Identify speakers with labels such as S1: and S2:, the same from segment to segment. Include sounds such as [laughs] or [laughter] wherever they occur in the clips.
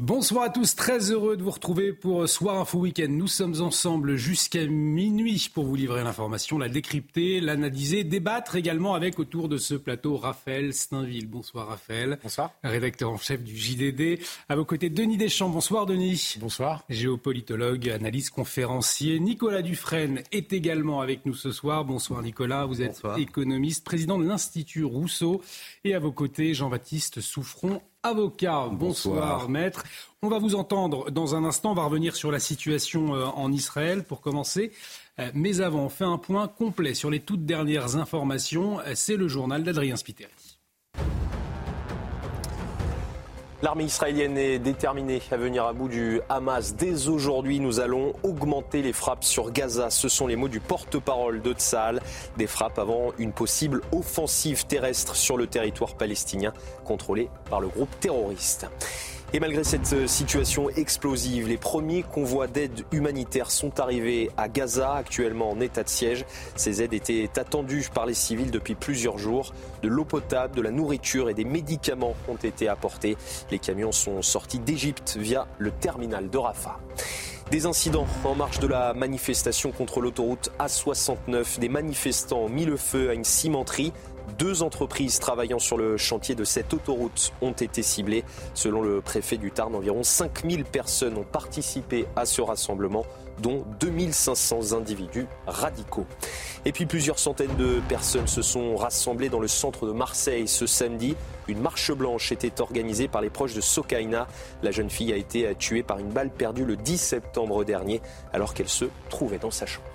S1: Bonsoir à tous, très heureux de vous retrouver pour Soir Info Week-end. Nous sommes ensemble jusqu'à minuit pour vous livrer l'information, la décrypter, l'analyser, débattre également avec autour de ce plateau Raphaël Steinville. Bonsoir Raphaël.
S2: Bonsoir.
S1: Rédacteur en chef du JDD. À vos côtés, Denis Deschamps. Bonsoir Denis.
S2: Bonsoir.
S1: Géopolitologue, analyse conférencier. Nicolas Dufresne est également avec nous ce soir. Bonsoir Nicolas, vous êtes économiste, président de l'Institut Rousseau. Et à vos côtés, Jean-Baptiste Souffron, avocat. Bonsoir. maître. On va vous entendre dans un instant. On va revenir sur la situation euh, en Israël pour commencer. Euh, mais avant, on fait un point complet sur les toutes dernières informations. Euh, c'est le journal d'Adrien Spiteri.
S3: L'armée israélienne est déterminée à venir à bout du Hamas. Dès aujourd'hui, nous allons augmenter les frappes sur Gaza. Ce sont les mots du porte-parole de Tsahal. Des frappes avant une possible offensive terrestre sur le territoire palestinien contrôlé par le groupe terroriste. Et malgré cette euh, situation explosive, les premiers convois d'aide humanitaire sont arrivés à Gaza, actuellement en état de siège. Ces aides étaient attendues par les civils depuis plusieurs jours. De l'eau potable, de la nourriture et des médicaments ont été apportés. Les camions sont sortis d'Égypte via le terminal de Rafah. Des incidents en marche de la manifestation contre l'autoroute A69. Des manifestants ont mis le feu à une cimenterie deux entreprises travaillant sur le chantier de cette autoroute ont été ciblées. Selon le préfet du Tarn, environ 5000 personnes ont participé à ce rassemblement dont 2500 individus radicaux. Et puis plusieurs centaines de personnes se sont rassemblées dans le centre de Marseille ce samedi. Une marche blanche était organisée par les proches de Sokaina. La jeune fille a été tuée par une balle perdue le 10 septembre dernier alors qu'elle se trouvait dans sa chambre.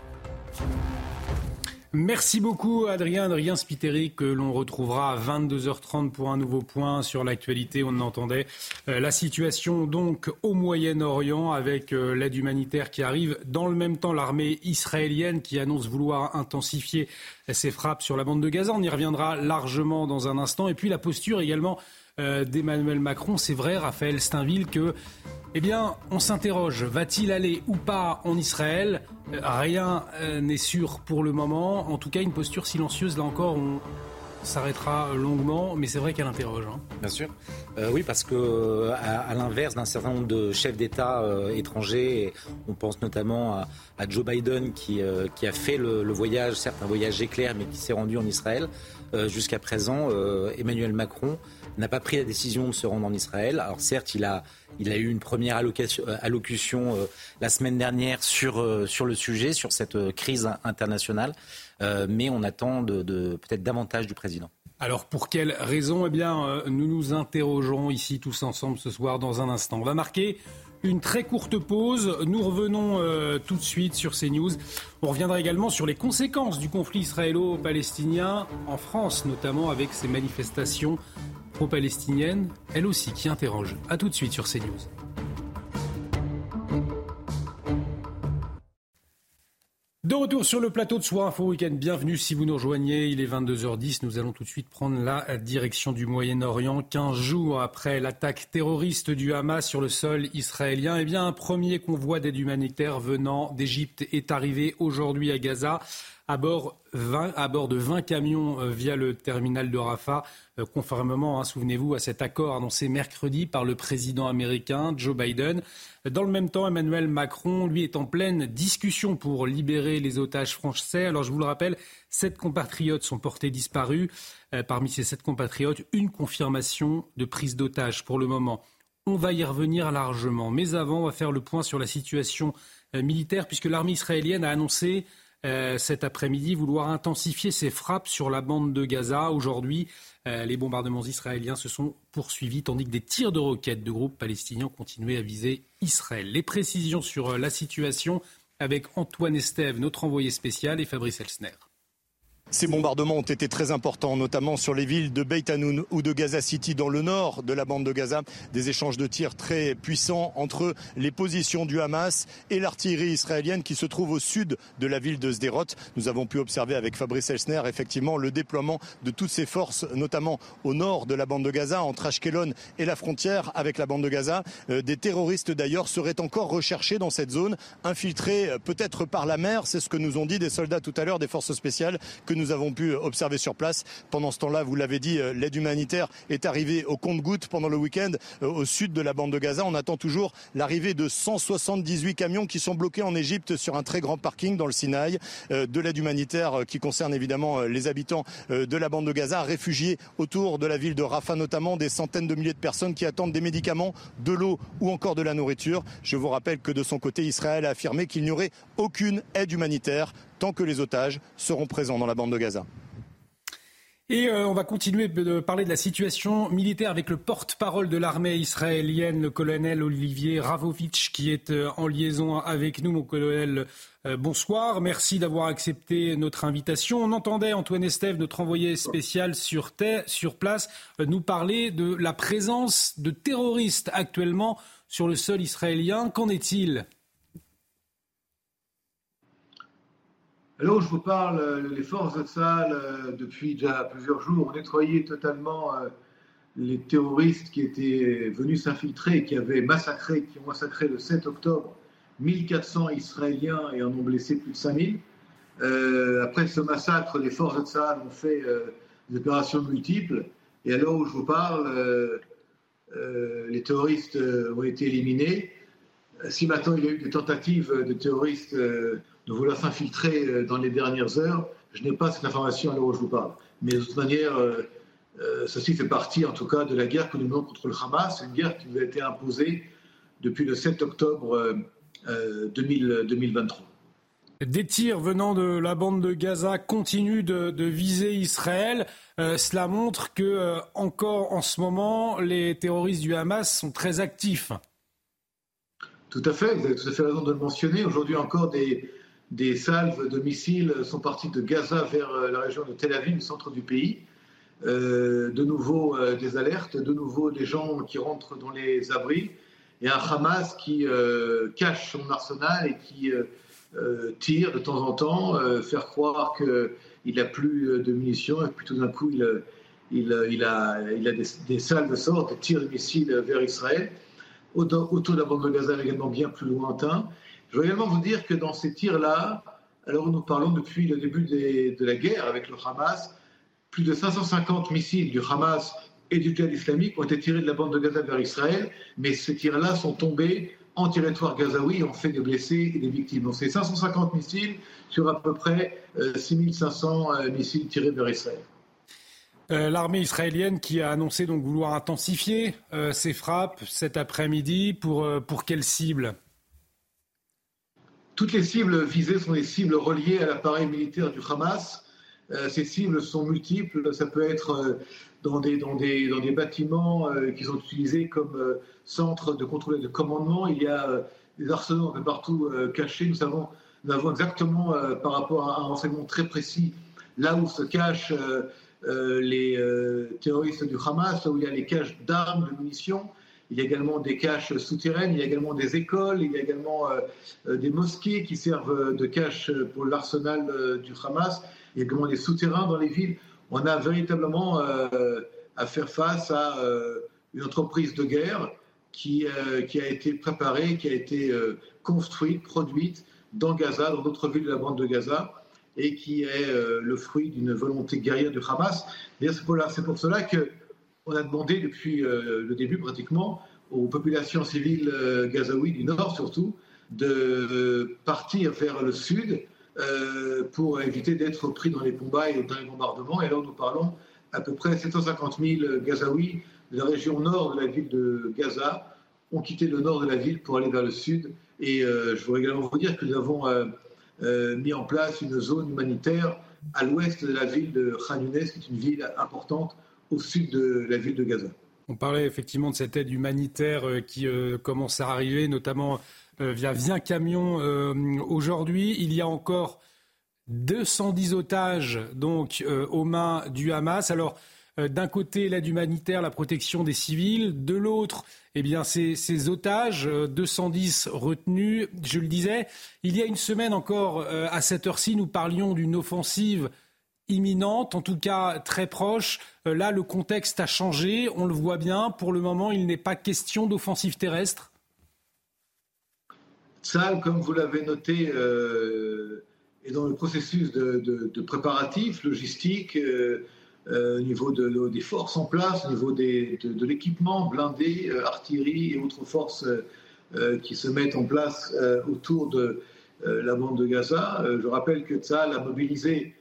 S1: Merci beaucoup Adrien, Adrien Spiteri que l'on retrouvera à 22h30 pour un nouveau point sur l'actualité. On entendait euh, la situation donc au Moyen-Orient avec euh, l'aide humanitaire qui arrive. Dans le même temps, l'armée israélienne qui annonce vouloir intensifier ses frappes sur la bande de Gaza. On y reviendra largement dans un instant. Et puis la posture également d'Emmanuel Macron. C'est vrai, Raphaël Steinville, que eh bien, on s'interroge, va-t-il aller ou pas en Israël? Euh, Rien euh, n'est sûr pour le moment. En tout cas, une posture silencieuse, là encore, on s'arrêtera longuement, mais c'est vrai qu'elle interroge. Hein.
S2: Bien sûr. Euh, oui, parce que à, l'inverse d'un certain nombre de chefs d'État étrangers, on pense notamment à, Joe Biden qui, qui a fait le, voyage, certes un voyage éclair, mais qui s'est rendu en Israël. Jusqu'à présent, Emmanuel Macron n'a pas pris la décision de se rendre en Israël. Alors certes, il a, il a eu une première euh, allocution euh, la semaine dernière sur, euh, sur le sujet, sur cette crise internationale, mais on attend de, peut-être davantage du président.
S1: Alors pour quelles raisons Eh bien, nous nous interrogerons ici tous ensemble ce soir dans un instant. On va marquer une très courte pause. Nous revenons tout de suite sur ces news. On reviendra également sur les conséquences du conflit israélo-palestinien en France, notamment avec ces manifestations pro-palestinienne, elle aussi qui interroge. A tout de suite sur CNews. De retour sur le plateau de Soir Info Week-end, bienvenue si vous nous rejoignez. Il est 22h10, nous allons tout de suite prendre la direction du Moyen-Orient. 15 jours après l'attaque terroriste du Hamas sur le sol israélien, eh bien, un premier convoi d'aide humanitaire venant d'Égypte est arrivé aujourd'hui à Gaza à bord, de 20 camions euh, via le terminal de Rafah, euh, conformément, hein, souvenez-vous, à cet accord annoncé mercredi par le président américain Joe Biden. Dans le même temps, Emmanuel Macron, lui, est en pleine discussion pour libérer les otages français. Alors, je vous le rappelle, sept compatriotes sont portés disparus. Euh, parmi ces sept compatriotes, une confirmation de prise d'otages pour le moment. On va y revenir largement. Mais avant, on va faire le point sur la situation militaire, puisque l'armée israélienne a annoncé euh, cet après-midi vouloir intensifier ses frappes sur la bande de Gaza. Aujourd'hui, euh, les bombardements israéliens se sont poursuivis tandis que des tirs de roquettes de groupes palestiniens continuaient à viser Israël. Les précisions sur euh, la situation avec Antoine Estève, notre envoyé spécial, et Fabrice Elsner.
S4: Ces bombardements ont été très importants, notamment sur les villes de Beit Hanoun ou de Gaza City dans le nord de la bande de Gaza. Des échanges de tirs très puissants entre les positions du Hamas et l'artillerie israélienne qui se trouve au sud de la ville de Sderot. Nous avons pu observer avec Fabrice Elsner effectivement le déploiement de toutes ces forces, notamment au nord de la bande de Gaza, entre Ashkelon et la frontière avec la bande de Gaza. Euh, des terroristes d'ailleurs seraient encore recherchés dans cette zone, infiltrés euh, peut-être par la mer. C'est ce que nous ont dit des soldats tout à l'heure des forces spéciales que nous avons pu observer sur place. Pendant ce temps-là, vous l'avez dit, euh, l'aide humanitaire est arrivée au compte-goutte pendant le week-end euh, au sud de la bande de Gaza. On attend toujours l'arrivée de 178 camions qui sont bloqués en Égypte sur un très grand parking dans le Sinaï. Euh, de l'aide humanitaire qui concerne évidemment les habitants de la bande de Gaza, réfugiés autour de la ville de Rafah notamment, des centaines de milliers de personnes qui attendent des médicaments, de l'eau ou encore de la nourriture. Je vous rappelle que de son côté, Israël a affirmé qu'il n'y aurait aucune aide humanitaire tant que les otages seront présents dans la bande de Gaza.
S1: Et euh, on va continuer de parler de la situation militaire avec le porte-parole de l'armée israélienne, le colonel Olivier Ravovitch, qui est euh, en liaison avec nous. Mon colonel, euh, bonsoir. Merci d'avoir accepté notre invitation. On entendait Antoine Estève, notre envoyé spécial sur, sur place, nous parler de la présence de terroristes actuellement sur le sol israélien. Qu'en est-il?
S5: Alors, je vous parle, euh, les forces de salle, euh, depuis déjà plusieurs jours, ont nettoyé totalement euh, les terroristes qui étaient venus s'infiltrer, qui avaient massacré, qui ont massacré le 7 octobre 1400 Israéliens et en ont blessé plus de 5000. après ce massacre, les forces de salle ont fait des opérations multiples. Et alors où je vous parle, les terroristes ont été éliminés. Si maintenant il y a eu des tentatives de terroristes de vouloir s'infiltrer euh, dans les dernières heures. Je n'ai pas cette information à l'heure où je vous parle. Mais de toute manière, euh, euh, ceci fait partie en tout cas de la guerre que nous menons contre le Hamas, une guerre qui nous a été imposée depuis le 7 octobre 2023.
S1: Des tirs venant de la bande de Gaza continuent de, viser Israël. cela montre que, encore en ce moment, les terroristes du Hamas sont très actifs.
S5: Tout à fait, vous avez tout à fait raison de le mentionner. Aujourd'hui encore, des, des salves de missiles sont parties de Gaza vers euh, la région de Tel Aviv, le centre du pays. Euh, de nouveau euh, des alertes, de nouveau des gens qui rentrent dans les abris, et un Hamas qui cache son arsenal et qui tire de temps en temps, faire croire qu'il n'a plus de munitions, et puis tout d'un coup il, il, a, des, des, salles de sorte, des tirs de missiles vers Israël. Autour de la bande de Gaza, également bien plus lointain. Je veux également vous dire que dans ces tirs-là, alors nous parlons depuis le début de la guerre avec le Hamas, plus de 550 missiles du Hamas et du djihad islamique ont été tirés de la bande de Gaza vers Israël, mais ces tirs-là sont tombés en territoire gazaoui et ont fait des blessés et des victimes. Donc c'est 550 missiles sur à peu près 6500 euh, euh, missiles tirés vers Israël.
S1: Euh, l'armée israélienne qui a annoncé donc vouloir intensifier ses frappes cet après-midi pour, pour quelle cible?
S5: Toutes les cibles visées sont des cibles reliées à l'appareil militaire du Hamas. Euh, ces cibles sont multiples. Ça peut être euh, dans, des, bâtiments euh, qui sont utilisés comme centre de contrôle et de commandement. Il y a des arsenaux un peu partout cachés. Nous, savons, nous avons exactement, par rapport à un renseignement très précis, là où se cachent les terroristes du Hamas, là où il y a les caches d'armes, de munitions. Il y a également des caches souterraines, il y a également des écoles, il y a également euh, euh, des mosquées qui servent de cache pour l'arsenal euh, du Hamas. Il y a également des souterrains dans les villes. On a véritablement à faire face à une entreprise de guerre qui, a été préparée, qui a été construite, produite dans Gaza, dans d'autres villes de la bande de Gaza, et qui est le fruit d'une volonté guerrière du Hamas. C'est pour, cela que on a demandé depuis euh, le début pratiquement aux populations civiles euh, gazaouis du nord surtout de partir vers le sud euh, pour éviter d'être pris dans les combats et dans les bombardements. Et là, nous parlons à peu près 750 000 Gazaouis de la région nord de la ville de Gaza ont quitté le nord de la ville pour aller vers le sud. Et je voudrais également vous dire que nous avons mis en place une zone humanitaire à l'ouest de la ville de Khan Younes, qui est une ville importante au sud de la ville de Gaza.
S1: On parlait effectivement de cette aide humanitaire euh, qui euh, commence à arriver, notamment euh, via, via camion aujourd'hui. Il y a encore 210 otages donc aux mains du Hamas. Alors d'un côté l'aide humanitaire, la protection des civils, de l'autre, eh bien ces otages, 210 retenus. Je le disais, il y a une semaine encore à cette heure-ci, nous parlions d'une offensive imminente, en tout cas très proche. là, le contexte a changé, on le voit bien. Pour le moment, il n'est pas question d'offensive terrestre.
S5: Ça, comme vous l'avez noté, euh, est dans le processus de, préparatif logistique euh, euh, au niveau des forces en place, au niveau de, l'équipement blindé, artillerie et autres forces qui se mettent en place autour de la bande de Gaza. je rappelle que Tsahal a mobilisé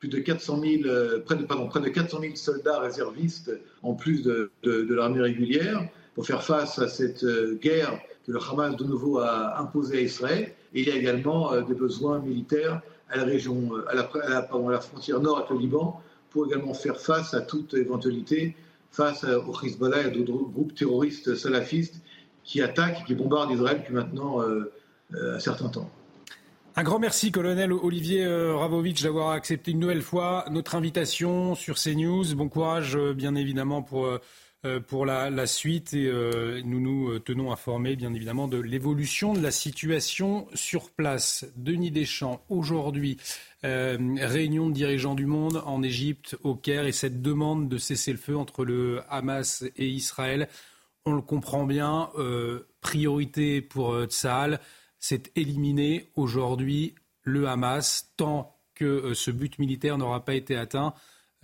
S5: plus de 400 000, près, de, pardon, près de 400 000 soldats réservistes en plus de, l'armée régulière pour faire face à cette guerre que le Hamas de nouveau a imposé à Israël. Et il y a également euh, des besoins militaires à la région, euh, à la, la frontière nord avec le Liban, pour également faire face à toute éventualité face au Hezbollah et à d'autres groupes terroristes salafistes qui attaquent et qui bombardent Israël depuis maintenant euh, un certain temps.
S1: Un grand merci, colonel Olivier Ravovitch, d'avoir accepté une nouvelle fois notre invitation sur CNews. Bon courage, bien évidemment, pour euh, la, suite et euh, nous nous euh, tenons informés bien évidemment de l'évolution de la situation sur place. Denis Deschamps, aujourd'hui, réunion de dirigeants du monde en Égypte, au Caire, et cette demande de cesser le feu entre le Hamas et Israël, on le comprend bien, priorité pour Tsahal, c'est éliminer aujourd'hui le Hamas tant que ce but militaire n'aura pas été atteint.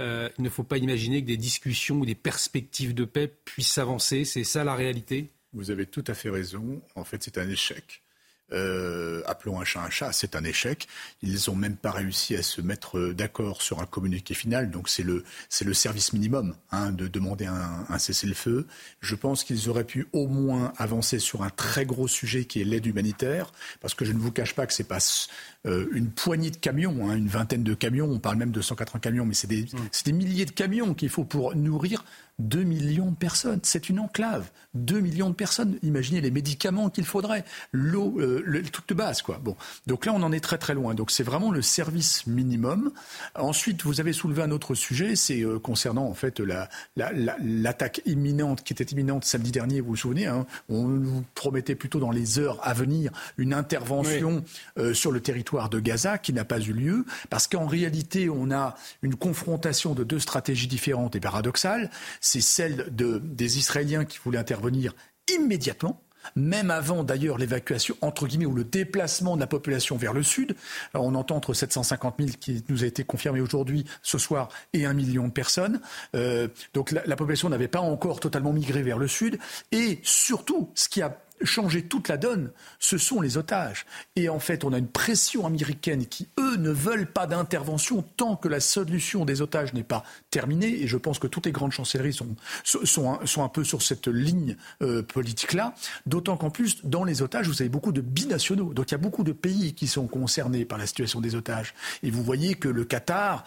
S1: Euh, il ne faut pas imaginer que des discussions ou des perspectives de paix puissent avancer. C'est ça la réalité?
S6: Vous avez tout à fait raison. En fait, c'est un échec. Euh, appelons un chat un chat, c'est un échec. Ils n'ont même pas réussi à se mettre d'accord sur un communiqué final. Donc c'est le, c'est le service minimum hein, de demander un, un cessez-le-feu. Je pense qu'ils auraient pu au moins avancer sur un très gros sujet qui est l'aide humanitaire, parce que je ne vous cache pas que c'est pas euh, une poignée de camions, hein, une vingtaine de camions. On parle même de 180 camions, mais c'est des, mmh. c'est des milliers de camions qu'il faut pour nourrir 2 millions de personnes. C'est une enclave. 2 millions de personnes. Imaginez les médicaments qu'il faudrait. L'eau, euh, le, truc de base, quoi. Bon. Donc là, on en est très très loin. Donc c'est vraiment le service minimum. Ensuite, vous avez soulevé un autre sujet, c'est euh, concernant en fait la, l'attaque imminente qui était imminente samedi dernier, vous vous souvenez, hein. on nous promettait plutôt dans les heures à venir une intervention euh, sur le territoire de Gaza qui n'a pas eu lieu, parce qu'en réalité, on a une confrontation de deux stratégies différentes et paradoxales c'est celle de, des Israéliens qui voulaient intervenir immédiatement même avant d'ailleurs l'évacuation, entre guillemets, ou le déplacement de la population vers le sud. on entend entre 750 000 qui nous a été confirmé aujourd'hui, ce soir, et un million de personnes. Euh, donc la population n'avait pas encore totalement migré vers le sud. Et surtout, ce qui a changer toute la donne, ce sont les otages. Et en fait, on a une pression américaine qui, eux, ne veulent pas d'intervention tant que la solution des otages n'est pas terminée. Et je pense que toutes les grandes chancelleries sont, sont, sont un peu sur cette ligne euh, politique-là. D'autant qu'en plus, dans les otages, vous avez beaucoup de binationaux. Donc il y a beaucoup de pays qui sont concernés par la situation des otages. Et vous voyez que le Qatar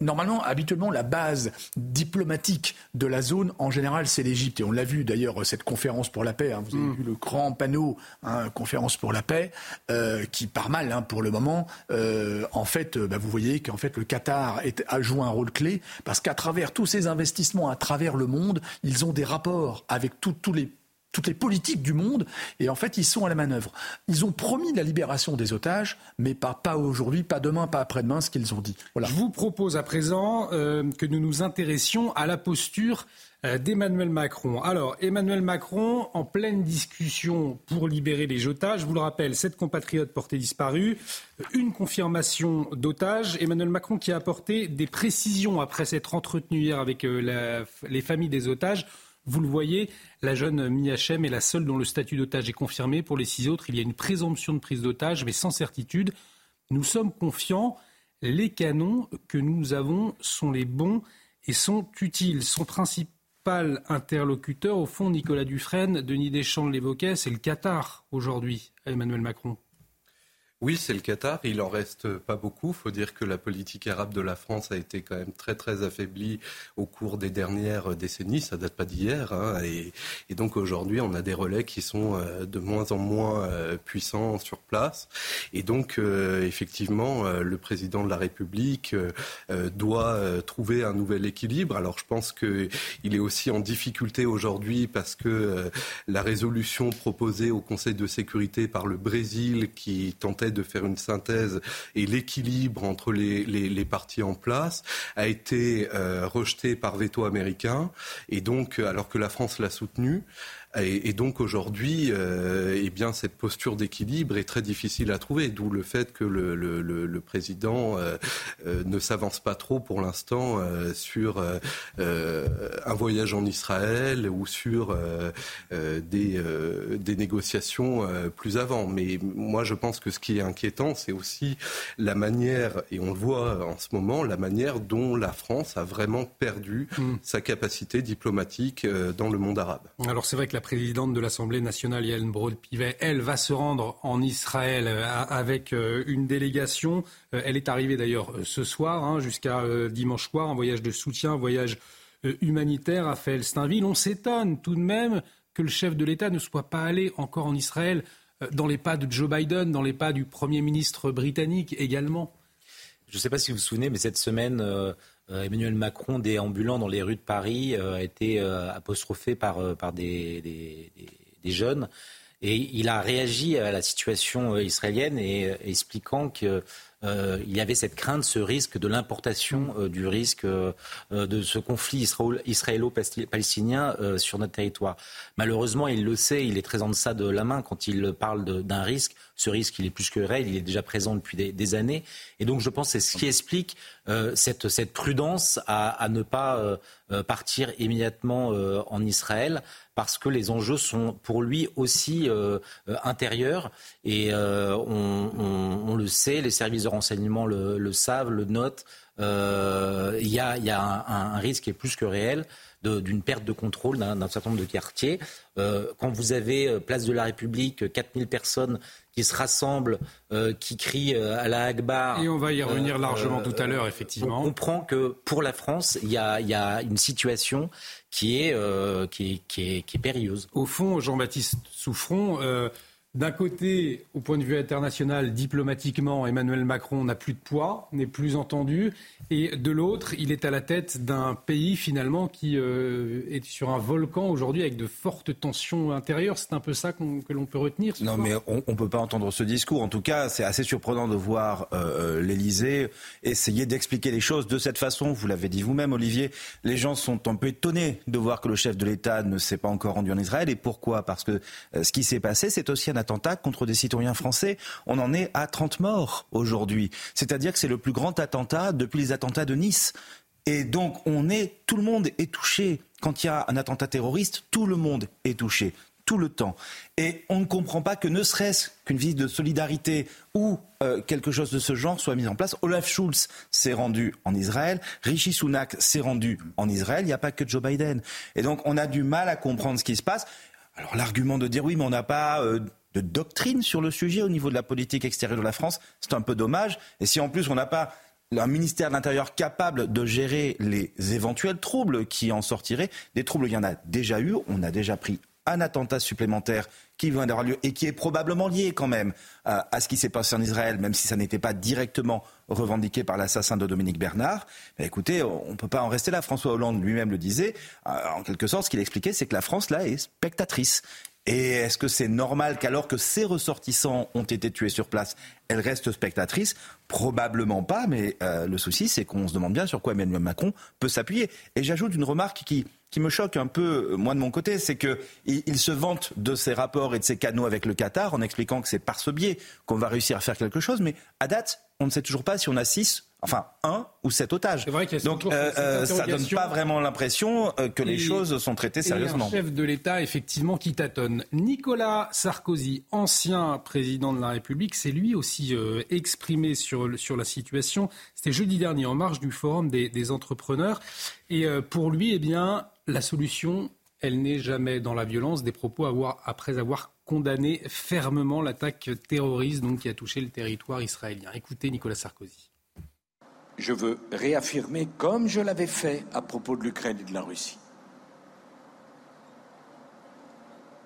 S6: Normalement, habituellement, la base diplomatique de la zone, en général, c'est l'Égypte. Et on l'a vu d'ailleurs, cette conférence pour la paix. Hein. vous avez mm. vu le grand panneau, hein, conférence pour la paix, euh, qui part mal hein, pour le moment. Euh, en fait, euh, bah, vous voyez qu'en fait, le Qatar a joué un rôle clé parce qu'à travers tous ces investissements à travers le monde, ils ont des rapports avec tous les toutes les politiques du monde, et en fait, ils sont à la manœuvre. Ils ont promis la libération des otages, mais pas, pas aujourd'hui, pas demain, pas après-demain, ce qu'ils ont dit.
S1: Voilà. Je vous propose à présent euh, que nous nous intéressions à la posture euh, d'Emmanuel Macron. Alors, Emmanuel Macron, en pleine discussion pour libérer les otages, je vous le rappelle, sept compatriotes portés disparus, une confirmation d'otages. Emmanuel Macron qui a apporté des précisions après s'être entretenu hier avec euh, les familles des otages vous le voyez, la jeune Miachem est la seule dont le statut d'otage est confirmé. Pour les six autres, il y a une présomption de prise d'otage, mais sans certitude. Nous sommes confiants. Les canons que nous avons sont les bons et sont utiles. Son principal interlocuteur, au fond, Nicolas Dufresne, Denis Deschamps l'évoquait, c'est le Qatar aujourd'hui, Emmanuel Macron.
S7: Oui, c'est le Qatar. Il en reste pas beaucoup. Il faut dire que la politique arabe de la France a été quand même très très affaiblie au cours des dernières décennies. Ça date pas d'hier. Hein. Et, donc aujourd'hui, on a des relais qui sont euh, de moins en moins euh, puissants sur place. Et donc euh, effectivement, le président de la République doit trouver un nouvel équilibre. Alors je pense qu'il est aussi en difficulté aujourd'hui parce que la résolution proposée au Conseil de sécurité par le Brésil qui tentait de faire une synthèse et l'équilibre entre les, les, partis en place a été euh, rejeté par veto américain. Et donc alors que la France l'a soutenu et, donc aujourd'hui, euh, eh bien cette posture d'équilibre est très difficile à trouver, d'où le fait que le, le, le, président euh, euh, ne s'avance pas trop pour l'instant sur un voyage en Israël ou sur des, des, négociations plus avant. Mais moi, je pense que ce qui est inquiétant, c'est aussi la manière, et on le voit en ce moment, la manière dont la France a vraiment perdu mm. sa capacité diplomatique dans le monde arabe.
S1: Alors c'est vrai que la présidente de l'Assemblée nationale, Yael Braud-Pivet, elle va se rendre en Israël euh, avec euh, une délégation. Euh, elle est arrivée d'ailleurs ce soir, hein, jusqu'à dimanche soir, en voyage de soutien, un voyage humanitaire à Felsteinville. On s'étonne tout de même que le chef de l'État ne soit pas allé encore en Israël dans les pas de Joe Biden, dans les pas du Premier ministre britannique également.
S2: Je ne sais pas si vous vous souvenez, mais cette semaine, Emmanuel Macron, déambulant dans les rues de Paris, euh, a été euh, apostrophé par, des, des, des, jeunes. Et il a réagi à la situation israélienne et expliquant que euh, il y avait cette crainte, ce risque de l'importation euh, du risque euh, de ce conflit israélo-palestinien sur notre territoire. Malheureusement, il le sait, il est très en deçà de la main quand il parle d'un risque. Ce risque, il est plus que réel, il est déjà présent depuis des, années. Et donc, je pense que c'est ce qui explique cette, cette, prudence à, ne pas partir immédiatement en Israël parce que les enjeux sont pour lui aussi euh, euh, intérieurs et euh, on, le sait, les services de renseignement le, savent, le notent. Il y a, un, risque qui est plus que réel d'une perte de contrôle d'un certain nombre de quartiers. quand vous avez place de la République, 4000 personnes qui se rassemblent, qui crient à la Akbar.
S1: Et on va y revenir largement tout à l'heure, effectivement.
S2: On comprend que pour la France, il y a, une situation qui est, euh, qui, qui, qui est périlleuse.
S1: Au fond, Jean-Baptiste Souffron, euh, d'un côté, au point de vue international, diplomatiquement, Emmanuel Macron n'a plus de poids, n'est plus entendu. Et de l'autre, il est à la tête d'un pays finalement qui euh, est sur un volcan aujourd'hui avec de fortes tensions intérieures. C'est un peu ça que l'on peut retenir.
S8: non, mais on ne peut pas entendre ce discours. En tout cas, c'est assez surprenant de voir euh, euh, l'Élysée essayer d'expliquer les choses de cette façon. Vous l'avez dit vous-même, Olivier. Les gens sont un peu étonnés de voir que le chef de l'État ne s'est pas encore rendu en Israël. Et pourquoi? Parce que ce qui s'est passé, c'est aussi un attentat contre des citoyens français. On en est à 30 morts aujourd'hui. C'est-à-dire que c'est le plus grand attentat depuis les attentats de Nice. Et donc, on est, tout le monde est touché. Quand il y a un attentat terroriste, tout le monde est touché tout le temps. Et on ne comprend pas que ne serait-ce qu'une visite de solidarité ou euh, quelque chose de ce genre soit mis en place. Olaf Schulz s'est rendu en Israël, Rishi Sunak s'est rendu en Israël, il n'y a pas que Joe Biden. Et donc on a du mal à comprendre ce qui se passe. Alors l'argument de dire oui, mais on n'a pas euh, de doctrine sur le sujet au niveau de la politique extérieure de la France, c'est un peu dommage. Et si en plus on n'a pas un ministère de l'Intérieur capable de gérer les éventuels troubles qui en sortiraient, des troubles, il y en a déjà eu, on a déjà pris un attentat supplémentaire qui vient d'avoir lieu et qui est probablement lié quand même à, ce qui s'est passé en Israël, même si ça n'était pas directement revendiqué par l'assassin de Dominique Bernard. Mais écoutez, on ne peut pas en rester là. François Hollande lui-même le disait. Euh, en quelque sorte, ce qu'il expliquait, c'est que la France, là, est spectatrice. Et est-ce que c'est normal qu'alors que ses ressortissants ont été tués sur place, elle reste spectatrice Probablement pas, mais euh, le souci, c'est qu'on se demande bien sur quoi Emmanuel Macron peut s'appuyer. Et j'ajoute une remarque qui, qui me choque un peu, euh, moi de mon côté, c'est qu'il il se vante de ses rapports et de ses canaux avec le Qatar en expliquant que c'est par ce biais qu'on va réussir à faire quelque chose, mais à date, on ne sait toujours pas si on a six enfin un ou sept otages. Vrai Donc euh, euh, ça donne pas vraiment l'impression euh, que les choses sont traitées sérieusement.
S1: Et un chef de l'État effectivement qui tâtonne. Nicolas Sarkozy, ancien président de la République, s'est lui aussi exprimé sur, sur la situation. C'était jeudi dernier en marge du forum des, des entrepreneurs. Et pour lui, eh bien, la solution elle n'est jamais dans la violence. Des propos après avoir condamné fermement l'attaque terroriste donc, qui a touché le territoire israélien. Écoutez Nicolas Sarkozy.
S9: Je veux réaffirmer, comme je l'avais fait à propos de l'Ukraine et de la Russie,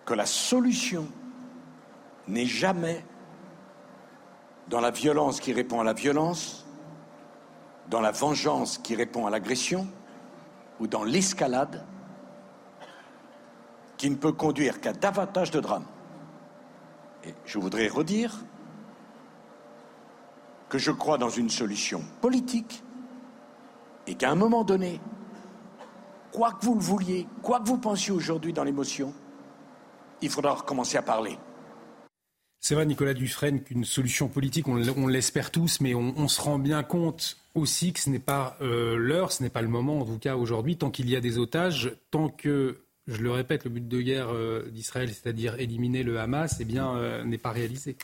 S9: que la solution n'est jamais dans la violence qui répond à la violence, dans la vengeance qui répond à l'agression ou dans l'escalade qui ne peut conduire qu'à davantage de drames. Et je voudrais redire que je crois dans une solution politique et qu'à un moment donné, quoi que vous le vouliez, quoi que vous pensiez aujourd'hui dans l'émotion, il faudra recommencer à parler.
S1: C'est vrai, Nicolas Dufresne, qu'une solution politique, on, l'espère tous, mais on, se rend bien compte aussi que ce n'est pas euh, l'heure, ce n'est pas le moment, en tout cas aujourd'hui, tant qu'il y a des otages, tant que, je le répète, le but de guerre euh, d'Israël, c'est-à-dire éliminer le Hamas, eh bien, euh, n'est pas réalisé.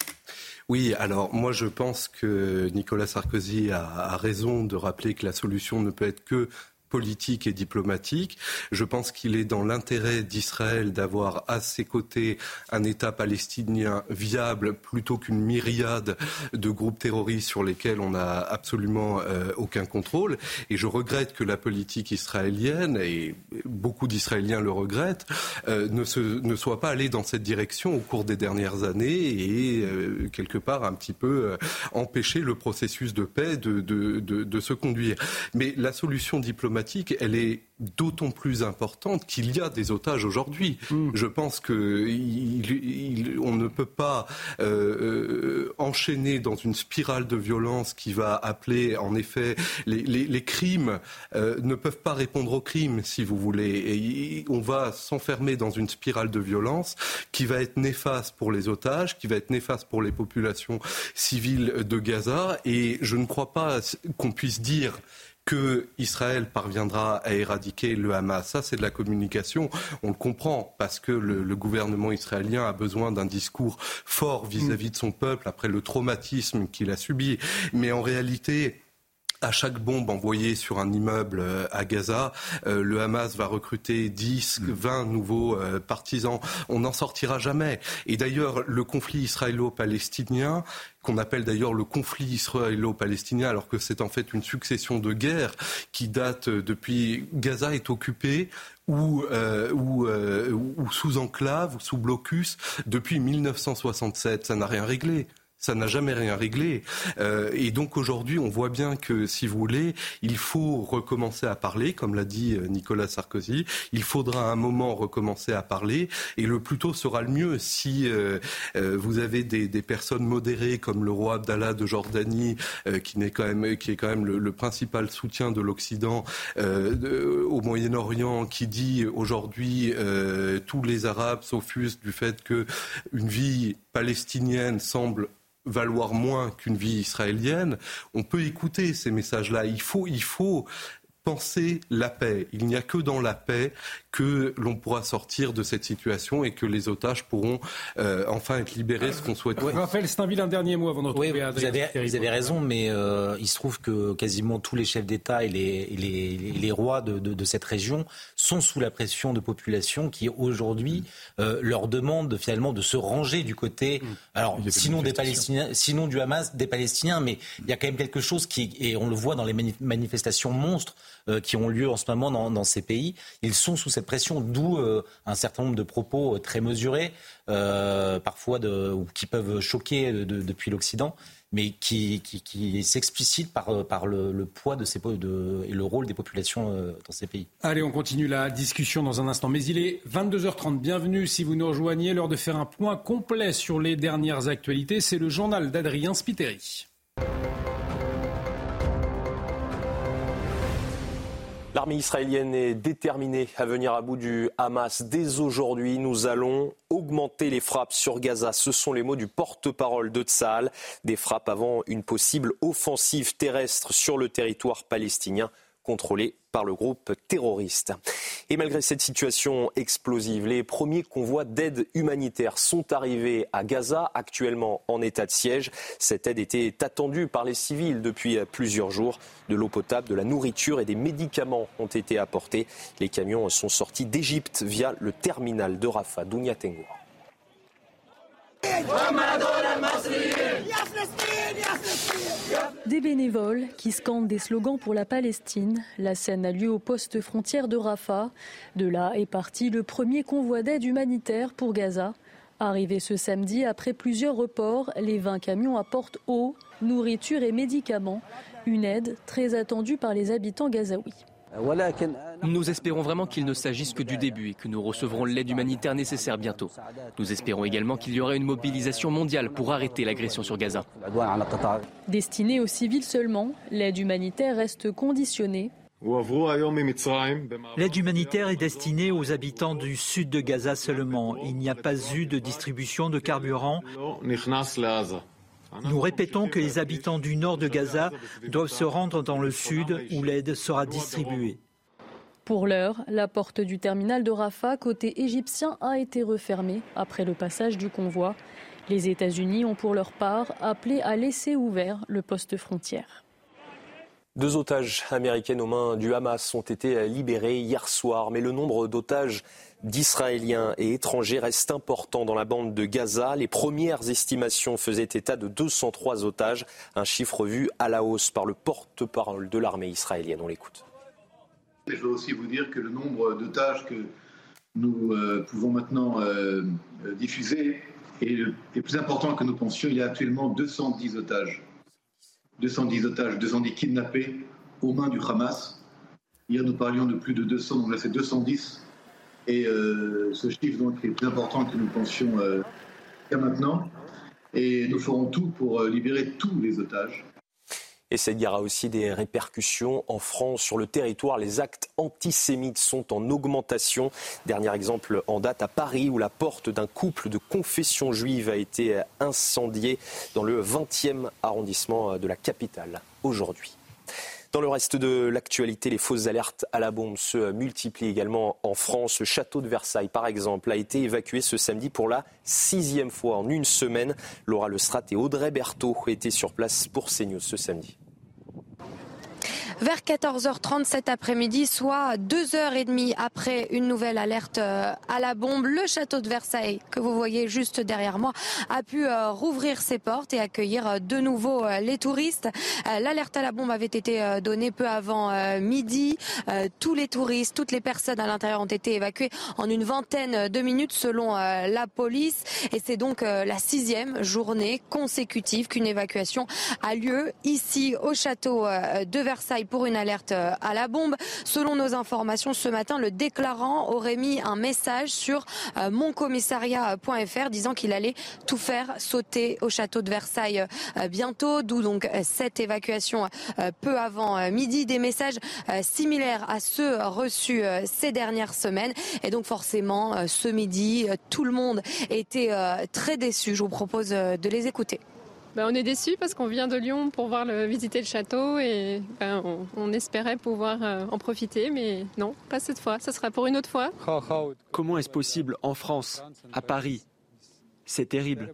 S7: Oui, alors moi je pense que Nicolas Sarkozy a, raison de rappeler que la solution ne peut être que politique et diplomatique. Je pense qu'il est dans l'intérêt d'Israël d'avoir à ses côtés un État palestinien viable plutôt qu'une myriade de groupes terroristes sur lesquels on n'a absolument euh, aucun contrôle. Et je regrette que la politique israélienne, et beaucoup d'Israéliens le regrettent, euh, ne, ne soit pas allée dans cette direction au cours des dernières années et euh, quelque part un petit peu empêcher le processus de paix de, de, de, de se conduire. Mais la solution diplomatique elle est d'autant plus importante qu'il y a des otages aujourd'hui. Mm. Je pense qu'on ne peut pas euh, euh, enchaîner dans une spirale de violence qui va appeler, en effet, les, crimes euh, ne peuvent pas répondre aux crimes, si vous voulez. Et on va s'enfermer dans une spirale de violence qui va être néfaste pour les otages, qui va être néfaste pour les populations civiles de Gaza. Et je ne crois pas qu'on puisse dire que Israël parviendra à éradiquer le Hamas. Ça, c'est de la communication. On le comprend parce que le, gouvernement israélien a besoin d'un discours fort vis-à-vis de son peuple après le traumatisme qu'il a subi. Mais en réalité, à chaque bombe envoyée sur un immeuble euh, à Gaza, euh, le Hamas va recruter 10, 20 nouveaux euh, partisans. On n'en sortira jamais. Et d'ailleurs, le conflit israélo-palestinien, qu'on appelle d'ailleurs le conflit israélo-palestinien, alors que c'est en fait une succession de guerres qui date depuis Gaza est occupé ou, ou, ou sous enclave, ou sous blocus depuis 1967. Ça n'a rien réglé ça n'a jamais rien réglé. Euh, et donc aujourd'hui, on voit bien que, si vous voulez, il faut recommencer à parler, comme l'a dit euh, Nicolas Sarkozy. Il faudra à un moment recommencer à parler, et le plus tôt sera le mieux. Si euh, vous avez des, personnes modérées comme le roi Abdallah de Jordanie, qui, est quand même, qui est quand même le, principal soutien de l'Occident au Moyen-Orient, qui dit aujourd'hui tous les Arabes s'offusent du fait que une vie palestinienne semble valoir moins qu'une vie israélienne, on peut écouter ces messages-là. Il faut, il faut penser la paix. Il n'y a que dans la paix que l'on pourra sortir de cette situation et que les otages pourront euh, enfin être libérés, ce qu'on souhaite.
S1: Raphaël Steinville, un dernier mot avant de retrouver
S2: oui, vous, avez, vous avez raison, mais euh, il se trouve que quasiment tous les chefs d'État et les, les, les, rois de, de, de, cette région sont sous la pression de populations qui aujourd'hui euh, leur demandent finalement de se ranger du côté, mm. alors sinon des Palestiniens, sinon du Hamas, des Palestiniens, mais il y a quand même quelque chose qui, et on le voit dans les manifestations monstres qui ont lieu en ce moment dans, ces pays, ils sont sous cette pression, d'où euh, un certain nombre de propos euh, très mesurés, parfois ou qui peuvent choquer depuis l'Occident mais qui, qui, s'explicite par, le, poids de, et le rôle des populations dans ces pays.
S1: Allez, on continue la discussion dans un instant. Mais il est 22h30. Bienvenue si vous nous rejoignez. L'heure de faire un point complet sur les dernières actualités. C'est le journal d'Adrien Spiteri.
S3: L'armée israélienne est déterminée à venir à bout du Hamas. Dès aujourd'hui, nous allons augmenter les frappes sur Gaza. Ce sont les mots du porte-parole de Tsahal. Des frappes avant une possible offensive terrestre sur le territoire palestinien. Contrôlée par le groupe terroriste. Et malgré cette situation explosive, les premiers convois d'aide humanitaire sont arrivés à Gaza, actuellement en état de siège. Cette aide était attendue par les civils depuis plusieurs jours. De l'eau potable, de la nourriture et des médicaments ont été apportés. Les camions sont sortis d'Égypte via le terminal de Rafah, Dounia
S10: des bénévoles qui scandent des slogans pour la Palestine. La scène a lieu au poste frontière de Rafah. De là est parti le premier convoi d'aide humanitaire pour Gaza. Arrivé ce samedi, après plusieurs reports, les 20 camions apportent eau, nourriture et médicaments. Une aide très attendue par les habitants gazaouis.
S11: Nous espérons vraiment qu'il ne s'agisse que du début et que nous recevrons l'aide humanitaire nécessaire bientôt. Nous espérons également qu'il y aura une mobilisation mondiale pour arrêter l'agression sur Gaza.
S10: Destinée aux civils seulement, l'aide humanitaire reste conditionnée.
S12: L'aide humanitaire est destinée aux habitants du sud de Gaza seulement. Il n'y a pas eu de distribution de carburant. Nous répétons que les habitants du nord de Gaza doivent se rendre dans le sud où l'aide sera distribuée.
S10: Pour l'heure, la porte du terminal de Rafah, côté égyptien, a été refermée après le passage du convoi. Les États-Unis ont pour leur part appelé à laisser ouvert le poste frontière.
S3: Deux otages américaines aux mains du Hamas ont été libérés hier soir, mais le nombre d'otages d'Israéliens et étrangers reste important dans la bande de Gaza. Les premières estimations faisaient état de 203 otages, un chiffre vu à la hausse par le porte-parole de l'armée israélienne. On l'écoute.
S5: Je veux aussi vous dire que le nombre d'otages que nous euh, pouvons maintenant euh, diffuser est, est, plus important que nous pensions. Il y a actuellement 210 otages. 210 otages, 210 kidnappés aux mains du Hamas. Hier, nous parlions de plus de 200, donc là c'est 210 et euh, ce chiffre donc, est plus important que nous pensions euh, qu'à maintenant. Et nous ferons tout pour euh, libérer tous les otages.
S3: Et cette guerre a aussi des répercussions en France. Sur le territoire, les actes antisémites sont en augmentation. Dernier exemple en date à Paris, où la porte d'un couple de confession juive a été incendiée dans le 20e arrondissement de la capitale aujourd'hui. Dans le reste de l'actualité, les fausses alertes à la bombe se multiplient également en France. Le château de Versailles, par exemple, a été évacué ce samedi pour la sixième fois en une semaine. Laura Lestrat et Audrey Berthaud étaient sur place pour CNews ce samedi
S13: vers 14h30 cet après-midi, soit deux heures et demie après une nouvelle alerte euh, à la bombe. Le château de Versailles, que vous voyez juste derrière moi, a pu euh, rouvrir ses portes et accueillir euh, de nouveau les touristes. L'alerte à la bombe avait été donnée peu avant midi. Tous les touristes, toutes les personnes à l'intérieur ont été évacuées en une vingtaine de minutes selon la police. Et c'est donc la sixième journée consécutive qu'une évacuation a lieu ici au château de Versailles pour une alerte euh, à la bombe. Selon nos informations ce matin, le déclarant aurait mis un message sur euh, moncommissariat.fr disant qu'il allait tout faire sauter au château de Versailles euh, bientôt, d'où donc cette évacuation peu avant midi. Des messages similaires à ceux reçus ces dernières semaines. Et donc forcément, ce midi, tout le monde était très déçu. Je vous propose de les écouter.
S14: Ben, on est déçus parce qu'on vient de Lyon pour voir le, visiter le château et ben, on, espérait pouvoir euh, en profiter, mais non, pas cette fois. Ça sera pour une autre fois.
S15: Comment est-ce possible en France, à Paris? C'est terrible.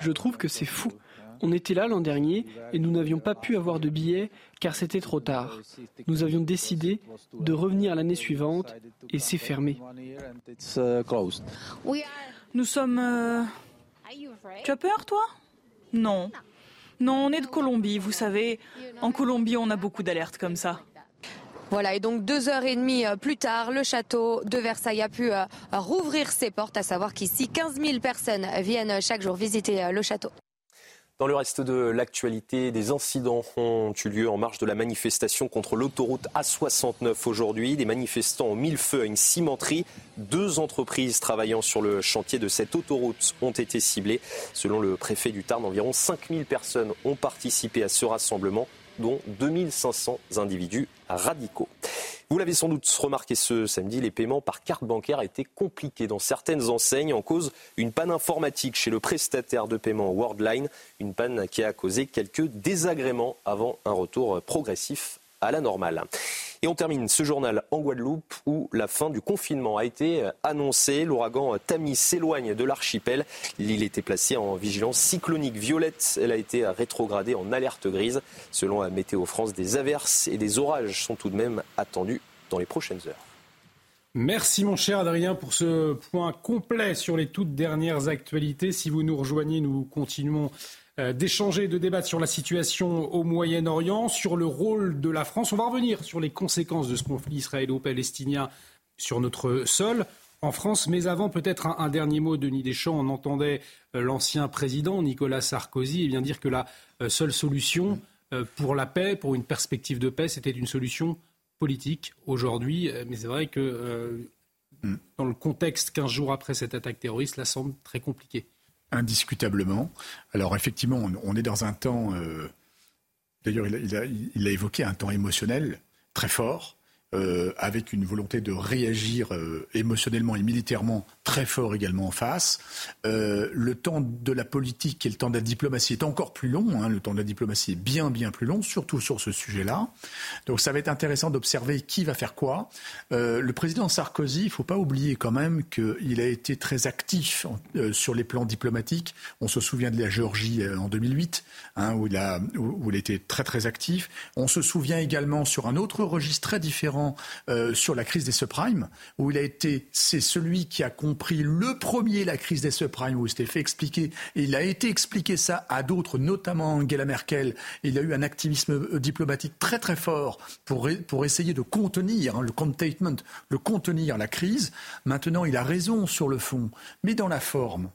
S16: Je trouve que c'est fou. On était là l'an dernier et nous n'avions pas pu avoir de billets car c'était trop tard. Nous avions décidé de revenir l'année suivante et c'est fermé.
S17: Nous sommes euh, tu as peur, toi? Non. Non, on est de Colombie, vous savez. En Colombie, on a beaucoup d'alertes comme ça.
S13: Voilà, et donc deux heures et demie euh, plus tard, le château de Versailles a pu euh, rouvrir ses portes, à savoir qu'ici, 15 000 personnes viennent chaque jour visiter euh, le château.
S3: Dans le reste de l'actualité, des incidents ont eu lieu en marge de la manifestation contre l'autoroute A69 aujourd'hui. Des manifestants ont mis le feu à une cimenterie. Deux entreprises travaillant sur le chantier de cette autoroute ont été ciblées. Selon le préfet du Tarn, environ 5000 personnes ont participé à ce rassemblement, dont 2500 individus radicaux. Vous l'avez sans doute remarqué ce samedi, les paiements par carte bancaire étaient compliqués dans certaines enseignes en cause une panne informatique chez le prestataire de paiement Worldline, une panne qui a causé quelques désagréments avant un retour progressif à la normale. Et on termine ce journal en Guadeloupe où la fin du confinement a été annoncée. L'ouragan Tammy s'éloigne de l'archipel. L'île était placée en vigilance cyclonique violette. Elle a été rétrogradée en alerte grise. Selon Météo France, des averses et des orages sont tout de même attendus dans les prochaines heures.
S1: Merci mon cher Adrien pour ce point complet sur les toutes dernières actualités. Si vous nous rejoignez, nous continuons euh, d'échanger, de débattre sur la situation au Moyen-Orient, sur le rôle de la France. On va revenir sur les conséquences de ce conflit israélo-palestinien sur notre sol en France. Mais avant, peut-être un, dernier mot, Denis Deschamps. On entendait euh, l'ancien président Nicolas Sarkozy eh bien dire que la euh, seule solution pour la paix, pour une perspective de paix, c'était une solution politique aujourd'hui. Mais c'est vrai que mm. dans le contexte 15 jours après cette attaque terroriste, cela semble très compliqué
S6: indiscutablement. Alors effectivement, on, est dans un temps, euh, d'ailleurs il a, évoqué un temps émotionnel très fort, euh, avec une volonté de réagir euh, émotionnellement et militairement très fort également en face. Euh, le temps de la politique et le temps de la diplomatie est encore plus long. Hein. Le temps de la diplomatie est bien, bien plus long, surtout sur ce sujet-là. Donc ça va être intéressant d'observer qui va faire quoi. le président Sarkozy, il ne faut pas oublier quand même qu'il a été très actif sur les plans diplomatiques. On se souvient de la Géorgie en 2008, hein, où, il a, où il était très, très actif. On se souvient également sur un autre registre très différent euh, sur la crise des subprimes, où il a été, c'est celui qui a compris le premier la crise des subprimes, où il s'était fait expliquer, et il a été expliqué ça à d'autres, notamment Angela Merkel. il a eu un activisme euh, diplomatique très très fort pour, pour essayer de contenir hein, le containment, le contenir la crise. Maintenant, il a raison sur le fond, mais dans la forme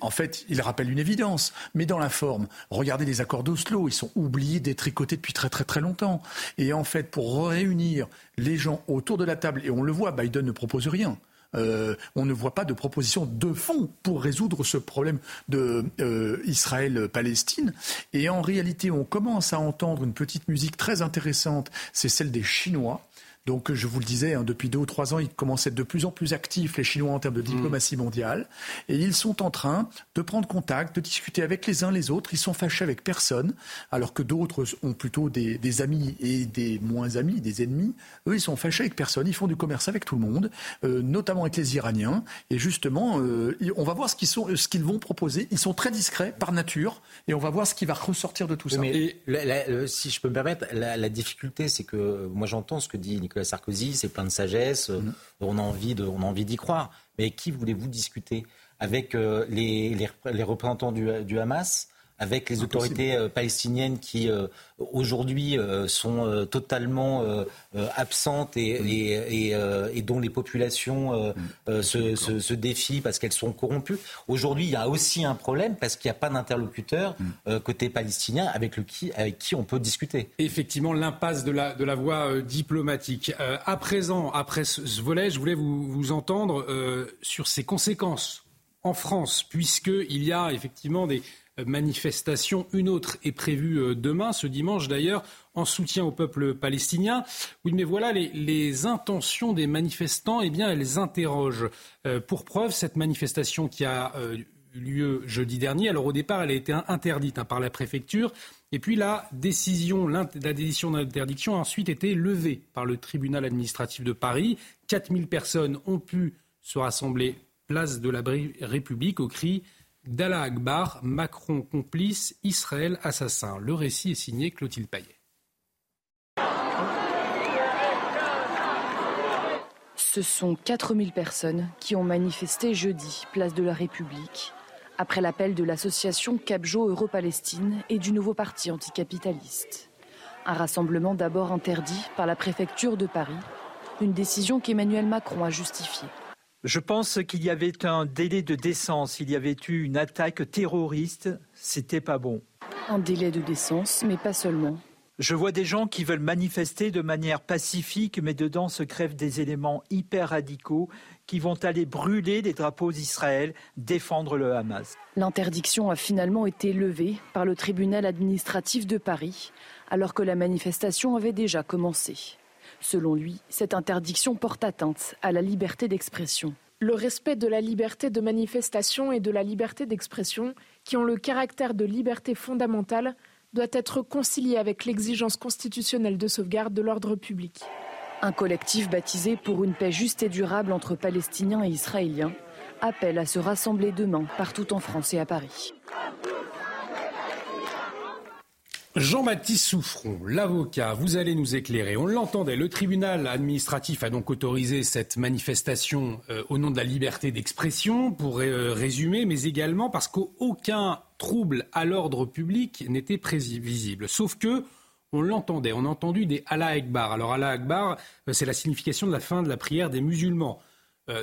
S6: en fait, il rappelle une évidence, mais dans la forme. Regardez les accords d'Oslo, ils sont oubliés, détricotés depuis très très très longtemps. Et en fait, pour réunir les gens autour de la table, et on le voit, Biden ne propose rien. Euh, on ne voit pas de proposition de fond pour résoudre ce problème de euh, Israël-Palestine. Et en réalité, on commence à entendre une petite musique très intéressante, c'est celle des Chinois donc, je vous le disais, hein, depuis deux ou trois ans, ils commencent à être de plus en plus actifs, les Chinois, en termes de diplomatie mm. mondiale. Et ils sont en train de prendre contact, de discuter avec les uns les autres. Ils sont fâchés avec personne, alors que d'autres ont plutôt des, amis et des moins amis, des ennemis. Eux, ils sont fâchés avec personne. Ils font du commerce avec tout le monde, euh, notamment avec les Iraniens. Et justement, euh, on va voir ce qu'ils, sont, ce qu'ils vont proposer. Ils sont très discrets par nature. Et on va voir ce qui va ressortir de tout ça.
S2: Mais si je peux me permettre, la, difficulté, c'est que moi j'entends ce que dit Nicolas Sarkozy, c'est plein de sagesse, mm. on a envie de, on a envie d'y croire. Mais qui voulez-vous discuter avec euh, les, les, représentants du, du Hamas? Avec les autorités euh, palestiniennes qui euh, aujourd'hui sont totalement absentes et, et, dont les populations mm. se, se, défient parce qu'elles sont corrompues. Aujourd'hui, il y a aussi un problème parce qu'il n'y a pas d'interlocuteur mm. côté palestinien avec, le qui, avec qui on peut discuter.
S1: Effectivement, l'impasse de la, de la voie diplomatique. à présent, après ce, volet, je voulais vous, vous entendre sur ses conséquences en France, puisqu'il y a effectivement des manifestations. Une autre est prévue euh, demain, ce dimanche d'ailleurs, en soutien au peuple palestinien. Oui, mais voilà, les, intentions des manifestants, eh bien, elles interrogent. Euh, pour preuve, cette manifestation qui a eu lieu jeudi dernier, alors au départ, elle a été interdite hein, par la préfecture. Et puis la décision, la décision d'interdiction a ensuite été levée par le tribunal administratif de Paris. 4000 personnes ont pu se rassembler place de la République au cri d'Allah Akbar, Macron complice, Israël assassin. Le récit est signé Clotilde Payet.
S10: Ce sont 4000 personnes qui ont manifesté jeudi, place de la République, après l'appel de l'association Capjo Euro-Palestine et du nouveau parti anticapitaliste. Un rassemblement d'abord interdit par la préfecture de Paris, une décision qu'Emmanuel Macron a justifiée.
S12: Je pense qu'il y avait un délai de décence, il y avait eu une attaque terroriste, c'était pas bon.
S10: Un délai de décence, mais pas seulement.
S12: Je vois des gens qui veulent manifester de manière pacifique, mais dedans se crèvent des éléments hyper radicaux qui vont aller brûler les drapeaux d'Israël, défendre le Hamas.
S10: L'interdiction a finalement été levée par le tribunal administratif de Paris alors que la manifestation avait déjà commencé. Selon lui, cette interdiction porte atteinte à la liberté d'expression.
S18: Le respect de la liberté de manifestation et de la liberté d'expression, qui ont le caractère de liberté fondamentale, doit être concilié avec l'exigence constitutionnelle de sauvegarde de l'ordre public.
S10: Un collectif baptisé pour une paix juste et durable entre Palestiniens et Israéliens appelle à se rassembler demain partout en France et à Paris.
S1: Jean-Baptiste Souffron, l'avocat, vous allez nous éclairer. On l'entendait, le tribunal administratif a donc autorisé cette manifestation euh, au nom de la liberté d'expression, pour euh, résumer, mais également parce qu'aucun trouble à l'ordre public n'était prévisible. Sauf que, on l'entendait, on a entendu des Allah Akbar. Alors Allah Akbar, euh, c'est la signification de la fin de la prière des musulmans.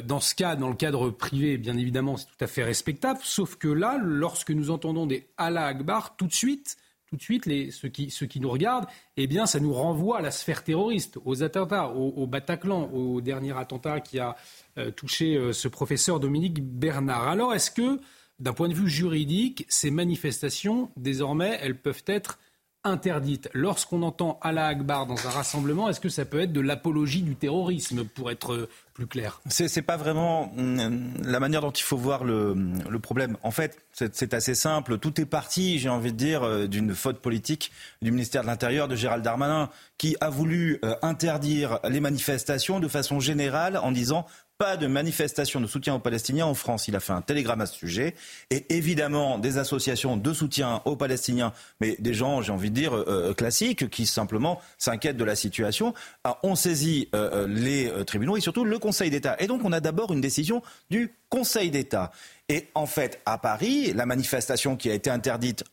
S1: Dans ce cas, dans le cadre privé, bien évidemment, c'est tout à fait respectable. Sauf que là, lorsque nous entendons des Allah Akbar, tout de suite, tout de suite, les, ceux, qui, ceux qui nous regardent, eh bien, ça nous renvoie à la sphère terroriste, aux attentats, au, Bataclan, au dernier attentat qui a euh, touché euh, ce professeur Dominique Bernard. Alors, est-ce que, d'un point de vue juridique, ces manifestations, désormais, elles peuvent être interdites? Lorsqu'on entend Allah Akbar dans un rassemblement, est-ce que ça peut être de l'apologie du terrorisme, pour être euh, plus clair
S8: C'est pas vraiment mm, la manière dont il faut voir le, problème. En fait, c'est assez simple. Tout est parti, j'ai envie de dire, euh, d'une faute politique du ministère de l'Intérieur de Gérald Darmanin, qui a voulu euh, interdire les manifestations de façon générale en disant pas de manifestation de soutien aux Palestiniens en France. Il a fait un télégramme à ce sujet. Et évidemment, des associations de soutien aux Palestiniens, mais des gens, j'ai envie de dire, euh, classiques, qui simplement s'inquiètent de la situation, ont saisi les tribunaux et surtout le Conseil d'État. Et donc, on a d'abord une décision du Conseil d'État. Et en fait, à Paris, la manifestation qui a été interdite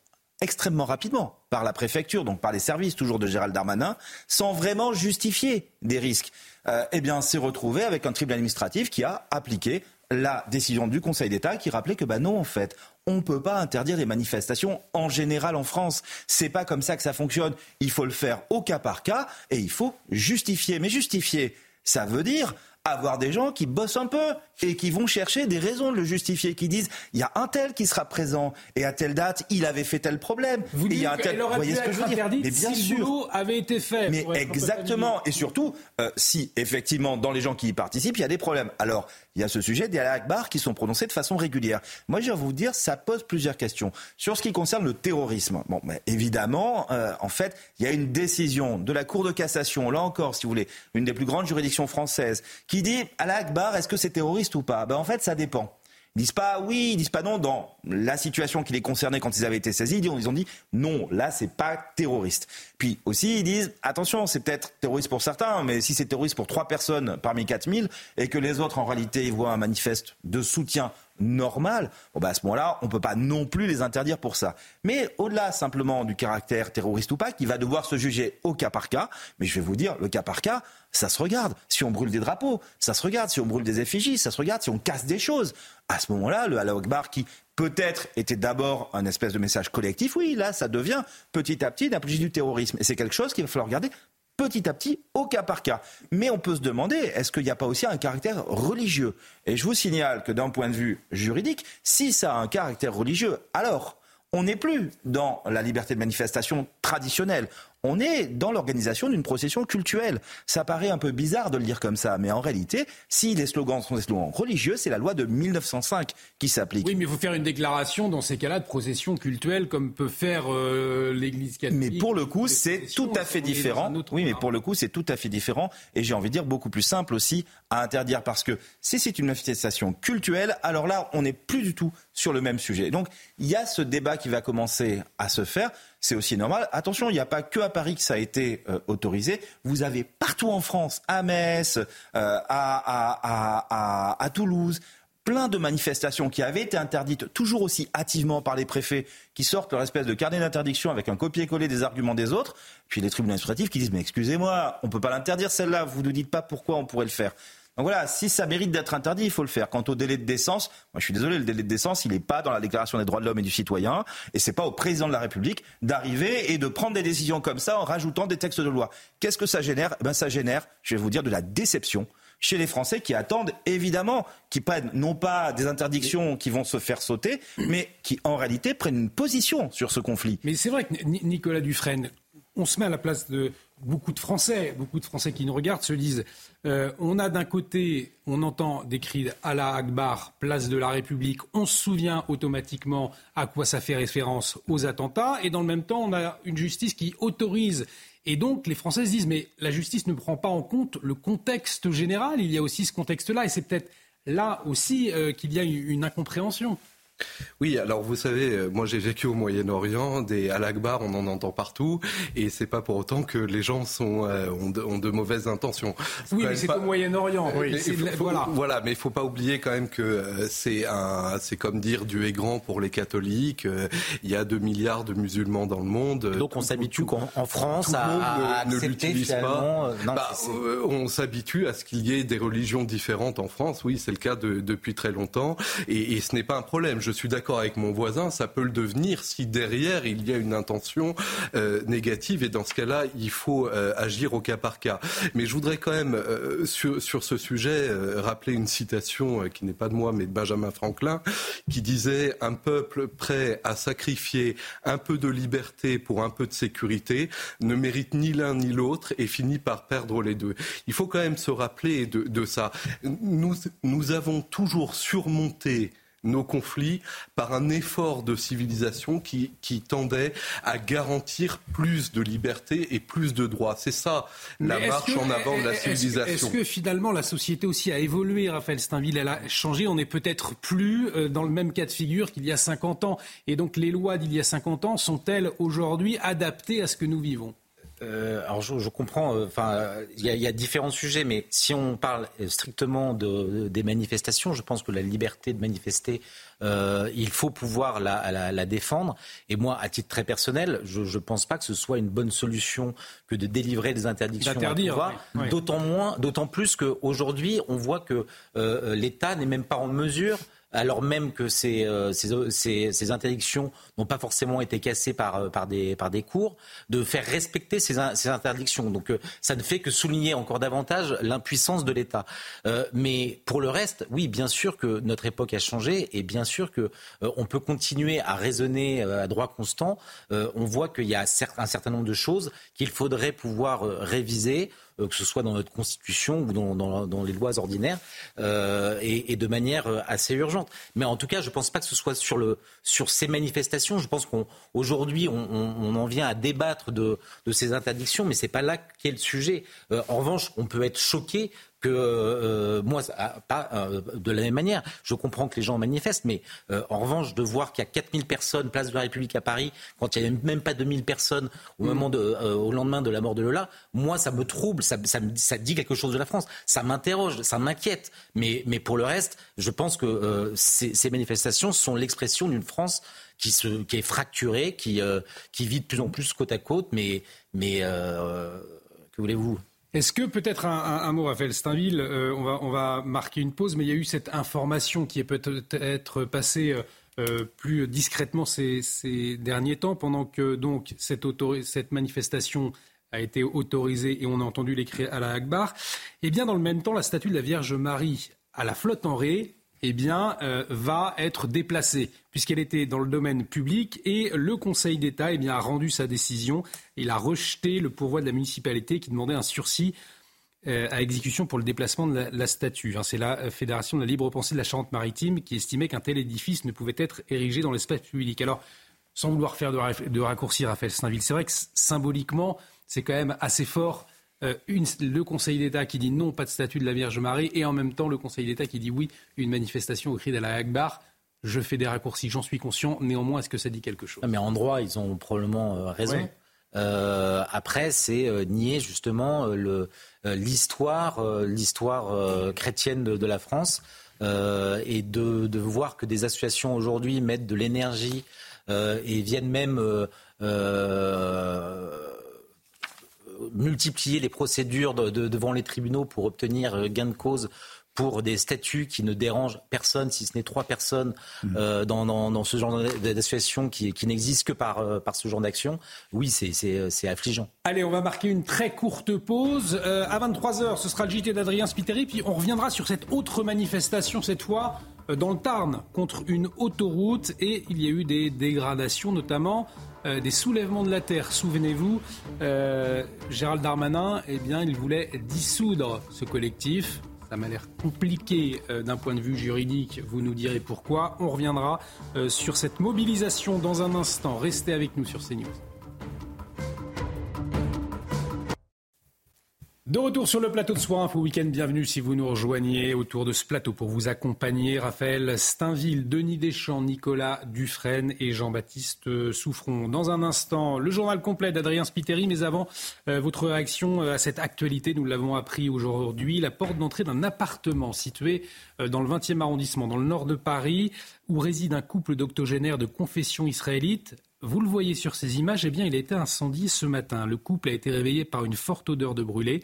S8: extrêmement rapidement par la préfecture, donc par les services toujours de Gérald Darmanin, sans vraiment justifier des risques. Euh, eh bien, s'est retrouvé avec un tribunal administratif qui a appliqué la décision du Conseil d'État qui rappelait que bah non, en fait, on ne peut pas interdire les manifestations en général en France. C'est pas comme ça que ça fonctionne. Il faut le faire au cas par cas et il faut justifier. Mais justifier, ça veut dire avoir des gens qui bossent un peu et qui vont chercher des raisons de le justifier, qui disent il y a un tel qui sera présent et à telle date il avait fait tel problème.
S1: Vous dites
S8: il
S1: Vous voyez ce que je veux dire
S8: Mais
S1: bien si sûr. Avait été fait.
S8: Mais exactement. Et surtout, euh, si effectivement dans les gens qui y participent, il y a des problèmes. Alors il y a ce sujet des Akbar qui sont prononcés de façon régulière. Moi, je vais vous dire, ça pose plusieurs questions. Sur ce qui concerne le terrorisme, bon, évidemment, euh, en fait, il y a une décision de la Cour de cassation, là encore, si vous voulez, une des plus grandes juridictions françaises, qui dit Allah Akbar, est-ce que c'est terroriste ou pas? Ben, En fait, ça dépend. Ils disent pas oui, ils disent pas non. Dans la situation qui les concernait quand ils avaient été saisis, ils ont dit non, là c'est pas terroriste. Puis aussi ils disent attention, c'est peut-être terroriste pour certains, mais si c'est terroriste pour trois personnes parmi 4000 et que les autres en réalité voient un manifeste de soutien normal, bon bah à ce moment-là, on ne peut pas non plus les interdire pour ça. Mais au-delà simplement du caractère terroriste ou pas, qui va devoir se juger au cas par cas, mais je vais vous dire, le cas par cas, ça se regarde. Si on brûle des drapeaux, ça se regarde. Si on brûle des effigies, ça se regarde. Si on casse des choses, à ce moment-là, le Allah qui peut-être était d'abord un espèce de message collectif, oui, là, ça devient petit à petit une apologie du terrorisme. Et c'est quelque chose qu'il va falloir regarder petit à petit, au cas par cas. Mais on peut se demander, est-ce qu'il n'y a pas aussi un caractère religieux? Et je vous signale que d'un point de vue juridique, si ça a un caractère religieux, alors on n'est plus dans la liberté de manifestation traditionnelle on est dans l'organisation d'une procession culturelle. Ça paraît un peu bizarre de le dire comme ça, mais en réalité, si les slogans sont des slogans religieux, c'est la loi de 1905 qui s'applique.
S1: Oui, mais il faut faire une déclaration dans ces cas-là de procession culturelle comme peut faire euh, l'Église catholique.
S8: Mais pour le coup, c'est tout à fait différent. Oui, mais pour le coup, c'est tout à fait différent et j'ai envie de dire beaucoup plus simple aussi à interdire parce que si c'est une manifestation culturelle, alors là, on n'est plus du tout sur le même sujet. Donc, il y a ce débat qui va commencer à se faire c'est aussi normal. Attention, il n'y a pas que à Paris que ça a été euh, autorisé. Vous avez partout en France, à Metz, euh, à, à, Toulouse, plein de manifestations qui avaient été interdites toujours aussi hâtivement par les préfets qui sortent leur espèce de carnet d'interdiction avec un copier-coller des arguments des autres, puis les tribunaux administratifs qui disent mais excusez-moi, on ne peut pas l'interdire celle-là, vous ne nous dites pas pourquoi on pourrait le faire. Donc voilà, si ça mérite d'être interdit, il faut le faire. Quant au délai de décence, moi je suis désolé, le délai de décence, il n'est pas dans la Déclaration des droits de l'homme et du citoyen, et c'est pas au président de la République d'arriver et de prendre des décisions comme ça en rajoutant des textes de loi. Qu'est-ce que ça génère? Eh ben, ça génère, je vais vous dire, de la déception chez les Français qui attendent évidemment, qui prennent non pas des interdictions qui vont se faire sauter, mais qui en réalité prennent une position sur ce conflit.
S1: Mais c'est vrai que Nicolas Dufresne, on se met à la place de beaucoup de Français, beaucoup de Français qui nous regardent se disent euh, on a d'un côté, on entend des cris Allah Akbar, place de la République, on se souvient automatiquement à quoi ça fait référence aux attentats, et dans le même temps, on a une justice qui autorise. Et donc, les Français se disent mais la justice ne prend pas en compte le contexte général, il y a aussi ce contexte-là, et c'est peut-être là aussi euh, qu'il y a une incompréhension.
S7: Oui, alors vous savez, euh, moi j'ai vécu au Moyen-Orient, des al-Akbar, on en entend partout, et c'est pas pour autant que les gens sont, euh, ont, de, mauvaises intentions.
S1: Oui, mais c'est au Moyen-Orient. Oui,
S7: voilà. voilà, mais il faut pas oublier quand même que euh, c'est un, c'est comme dire Dieu est grand pour les catholiques. il y a 2 milliards de musulmans dans le monde.
S2: Donc on s'habitue en France à, ne, l'utilise pas.
S7: Bah, on s'habitue à ce qu'il y ait des religions différentes en France. Oui, c'est le cas depuis très longtemps, et, et ce n'est pas un problème. Je suis d'accord avec mon voisin, ça peut le devenir si derrière il y a une intention euh, négative et dans ce cas-là, il faut euh, agir au cas par cas. Mais je voudrais quand même euh, sur, ce sujet rappeler une citation qui n'est pas de moi mais de Benjamin Franklin qui disait un peuple prêt à sacrifier un peu de liberté pour un peu de sécurité ne mérite ni l'un ni l'autre et finit par perdre les deux. Il faut quand même se rappeler de, ça. Nous avons toujours surmonté nos conflits par un effort de civilisation qui, qui tendait à garantir plus de liberté et plus de droits. C'est ça la marche en avant de la civilisation.
S1: Est-ce que finalement la société aussi a évolué, Raphaël Steinville? Elle a changé. On n'est peut-être plus euh, dans le même cas de figure qu'il y a 50 ans. Et donc les lois d'il y a 50 ans sont-elles aujourd'hui adaptées à ce que nous vivons?
S2: Euh, alors je, comprends, euh, enfin il y, a différents sujets, mais si on parle strictement de, des manifestations, je pense que la liberté de manifester, euh, il faut pouvoir la, défendre. Et moi, à titre très personnel, je ne pense pas que ce soit une bonne solution que de délivrer des interdictions. D'autant moins, d'autant plus qu'aujourd'hui, on voit que l'État n'est même pas en mesure alors même que ces, euh, ces, interdictions pas forcément été cassées par, euh, par, des, par des cours, de faire respecter ces, ces interdictions. Donc euh, ça ne fait que souligner encore davantage l'impuissance de l'État. mais pour le reste, oui, bien sûr que notre époque a changé et bien sûr que on peut continuer à raisonner à droit constant. on voit qu'il y a un certain nombre de choses qu'il faudrait pouvoir réviser. Euh, que ce soit dans notre constitution ou dans, les lois ordinaires, euh, et, de manière euh, assez urgente. Mais en tout cas, je ne pense pas que ce soit sur, le, sur ces manifestations. Je pense qu'aujourd'hui, on, en vient à débattre de, de ces interdictions, mais ce n'est pas là qu'est le sujet. en revanche, on peut être choqué que euh, moi, pas euh, de la même manière, je comprends que les gens manifestent, mais euh, en revanche, de voir qu'il y a 4000 personnes place de la République à Paris, quand il n'y a même pas 2000 personnes au, moment de, au lendemain de la mort de Lola, moi, ça me trouble, ça, ça, ça dit quelque chose de la France, ça m'interroge, ça m'inquiète. Mais, mais pour le reste, je pense que ces, ces, manifestations sont l'expression d'une France qui, se, qui est fracturée, qui, qui vit de plus en plus côte à côte, mais, mais que voulez-vous?
S1: Est-ce que peut-être un, mot, Raphaël Steinville, euh, on, va, on va marquer une pause, mais il y a eu cette information qui est peut-être passée euh, plus discrètement ces, derniers temps, pendant que donc cette, cette manifestation a été autorisée et on a entendu les cris à la Akbar. Eh bien, dans le même temps, la statue de la Vierge Marie à la flotte en ré eh bien, euh, va être déplacée, puisqu'elle était dans le domaine public et le Conseil d'État eh a rendu sa décision. Il a rejeté le pourvoi de la municipalité qui demandait un sursis euh, à exécution pour le déplacement de la, statue. Hein, c'est la euh, Fédération de la libre pensée de la Charente-Maritime qui estimait qu'un tel édifice ne pouvait être érigé dans l'espace public. Alors, sans vouloir faire de, de raccourci, Raphaël Saint-Ville, c'est vrai que symboliquement, c'est quand même assez fort euh, le Conseil d'État qui dit non, pas de statut de la Vierge Marie, et en même temps le Conseil d'État qui dit oui, une manifestation au cri d'Allah Akbar. Je fais des raccourcis, j'en suis conscient. Néanmoins, est-ce que ça dit quelque chose?
S2: Mais en droit, ils ont probablement euh, raison. Euh, après, c'est nier justement l'histoire, l'histoire chrétienne de, la France, et de, de, voir que des associations aujourd'hui mettent de l'énergie et viennent même multiplier les procédures devant les tribunaux pour obtenir euh, gain de cause pour des statuts qui ne dérangent personne, si ce n'est trois personnes, mmh. euh, dans, ce genre d'association qui, qui n'existe que par, euh, par ce genre d'action, oui, c'est affligeant.
S1: Allez, on va marquer une très courte pause. à 23h, ce sera le JT d'Adrien Spiteri, puis on reviendra sur cette autre manifestation, cette fois dans le Tarn contre une autoroute et il y a eu des dégradations, notamment des soulèvements de la terre. Souvenez-vous, Gérald Darmanin, eh bien, il voulait dissoudre ce collectif. Ça m'a l'air compliqué d'un point de vue juridique, vous nous direz pourquoi. On reviendra sur cette mobilisation dans un instant. Restez avec nous sur CNews. De retour sur le plateau de Soir Info Week-end, bienvenue si vous nous rejoignez autour de ce plateau pour vous accompagner. Raphaël Steinville, Denis Deschamps, Nicolas Dufresne et Jean-Baptiste Souffron. Dans un instant, le journal complet d'Adrien Spiteri, mais avant, euh, votre réaction euh, à cette actualité, nous l'avons appris aujourd'hui, la porte d'entrée d'un appartement situé euh, dans le 20e arrondissement, dans le nord de Paris, où réside un couple d'octogénaires de confession israélite vous le voyez sur ces images, eh bien, il a été incendié ce matin. Le couple a été réveillé par une forte odeur de brûlé.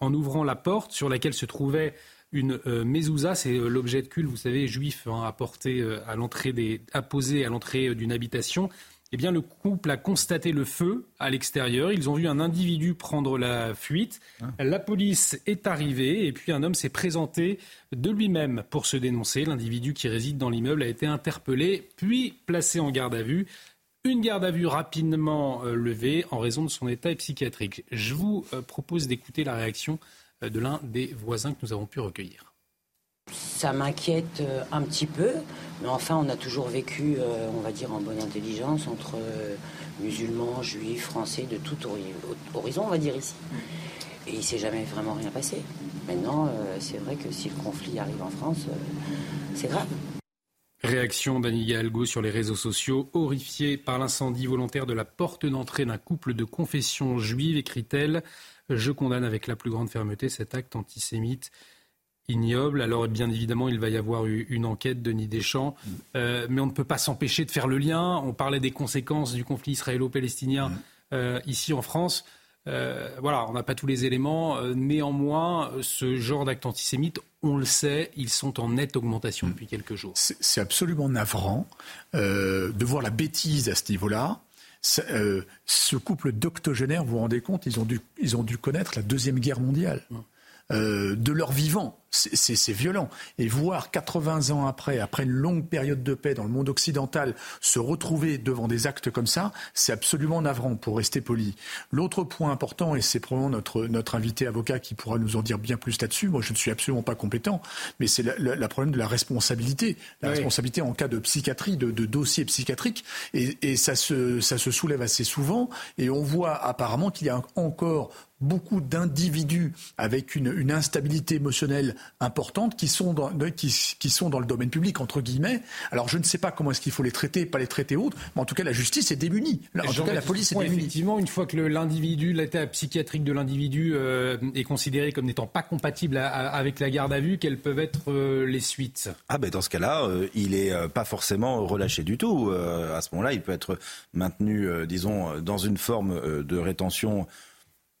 S1: En ouvrant la porte sur laquelle se trouvait une euh, mezouza, c'est euh, l'objet de culte, vous savez, juif hein, apporté euh, à l'entrée des, apposé à l'entrée d'une habitation. Eh bien, le couple a constaté le feu à l'extérieur. Ils ont vu un individu prendre la fuite. Ah. La police est arrivée et puis un homme s'est présenté de lui-même pour se dénoncer. L'individu qui réside dans l'immeuble a été interpellé puis placé en garde à vue. Une garde à vue rapidement euh, levée en raison de son état psychiatrique. Je vous euh, propose d'écouter la réaction euh, de l'un des voisins que nous avons pu recueillir.
S19: Ça m'inquiète un petit peu, mais enfin on a toujours vécu, on va dire, en bonne intelligence entre musulmans, juifs, français, de tout horizon, on va dire ici. Et il ne s'est jamais vraiment rien passé. Maintenant, c'est vrai que si le conflit arrive en France, c'est grave.
S1: Réaction d'Annie Galgo sur les réseaux sociaux. Horrifiée par l'incendie volontaire de la porte d'entrée d'un couple de confession juive, écrit-elle. Je condamne avec la plus grande fermeté cet acte antisémite ignoble. Alors bien évidemment, il va y avoir une enquête, Denis Deschamps, euh, mais on ne peut pas s'empêcher de faire le lien. On parlait des conséquences du conflit israélo-palestinien mm. euh, ici en France. Euh, voilà, on n'a pas tous les éléments. néanmoins, ce genre d'acte antisémite, on le sait, ils sont en nette augmentation hmm. depuis quelques jours.
S6: C'est absolument navrant euh, de voir la bêtise à ce niveau-là. Euh, ce couple d'octogénaires, vous vous rendez compte, ils ont dû, ils ont dû connaître la Deuxième Guerre mondiale. Hmm. Euh, de leur vivant. C'est violent. Et voir 80 ans après, après une longue période de paix dans le monde occidental, se retrouver devant des actes comme ça, c'est absolument navrant, pour rester poli. L'autre point important, et c'est probablement notre, notre invité avocat qui pourra nous en dire bien plus là-dessus, moi je ne suis absolument pas compétent, mais c'est le problème de la responsabilité. La responsabilité en cas de psychiatrie, de, de dossier psychiatrique. Et, et ça, se, ça se soulève assez souvent. Et on voit apparemment qu'il y a encore beaucoup d'individus avec une, une, instabilité émotionnelle importante qui sont, dans, qui, qui, sont dans le domaine public, entre guillemets. Alors je ne sais pas comment est-ce qu'il faut les traiter, pas les traiter autres, mais en tout cas la justice est démunie. En tout cas la police est démunie.
S1: Effectivement, une fois que l'individu, l'état psychiatrique de l'individu euh, est considéré comme n'étant pas compatible avec la garde à vue, quelles peuvent être euh, les suites?
S8: Ah ben dans ce cas-là, euh, il est pas forcément relâché du tout. à ce moment-là, il peut être maintenu, disons, dans une forme de rétention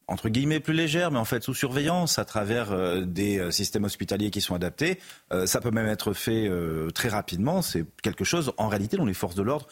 S8: entre guillemets plus légère, mais en fait sous surveillance à travers euh, des euh, systèmes hospitaliers qui sont adaptés. Euh, ça peut même être fait très rapidement. C'est quelque chose, en réalité, dont les forces de l'ordre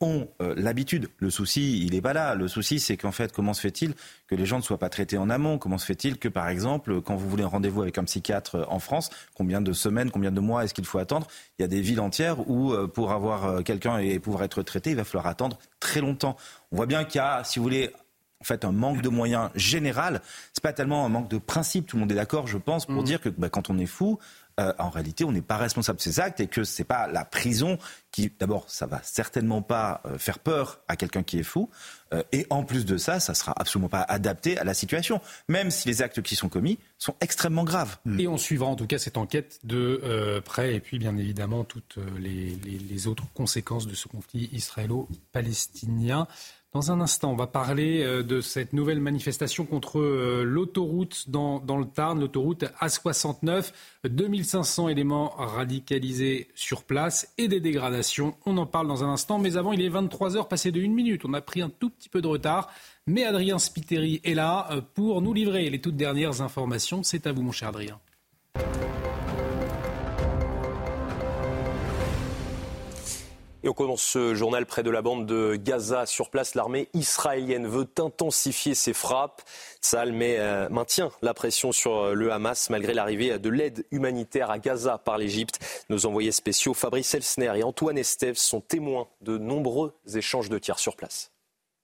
S8: ont l'habitude. Le souci, il n'est pas là. Le souci, c'est qu'en fait, comment se fait-il que les gens ne soient pas traités en amont? Comment se fait-il que, par exemple, quand vous voulez un rendez-vous avec un psychiatre en France, combien de semaines, combien de mois est-ce qu'il faut attendre? Il y a des villes entières où, pour avoir quelqu'un et pouvoir être traité, il va falloir attendre très longtemps. On voit bien qu'il y a, si vous voulez, en fait un manque de moyens général. C'est pas tellement un manque de principe. Tout le monde est d'accord, je pense, pour mm. dire que bah, quand on est fou, euh, en réalité, on n'est pas responsable de ses actes et que c'est pas la prison qui, d'abord, ça va certainement pas euh, faire peur à quelqu'un qui est fou. Euh, et en plus de ça, ça sera absolument pas adapté à la situation, même si les actes qui sont commis sont extrêmement graves.
S1: Et on suivra en tout cas cette enquête de près et puis bien évidemment toutes les, les autres conséquences de ce conflit israélo-palestinien. Dans un instant, on va parler euh, de cette nouvelle manifestation contre euh, l'autoroute dans, le Tarn, l'autoroute A69. 2500 éléments radicalisés sur place et des dégradations. On en parle dans un instant, mais avant, il est 23 heures passé de 1 minute. On a pris un tout petit peu de retard, mais Adrien Spiteri est là euh, pour nous livrer les toutes dernières informations. C'est à vous, mon cher Adrien.
S3: Et on commence ce journal près de la bande de Gaza. Sur place, l'armée israélienne veut intensifier ses frappes. Saal euh, maintient la pression sur euh, le Hamas malgré l'arrivée de l'aide humanitaire à Gaza par l'Égypte. Nos envoyés spéciaux Fabrice Elsner et Antoine Estève sont témoins de nombreux échanges de tirs sur place.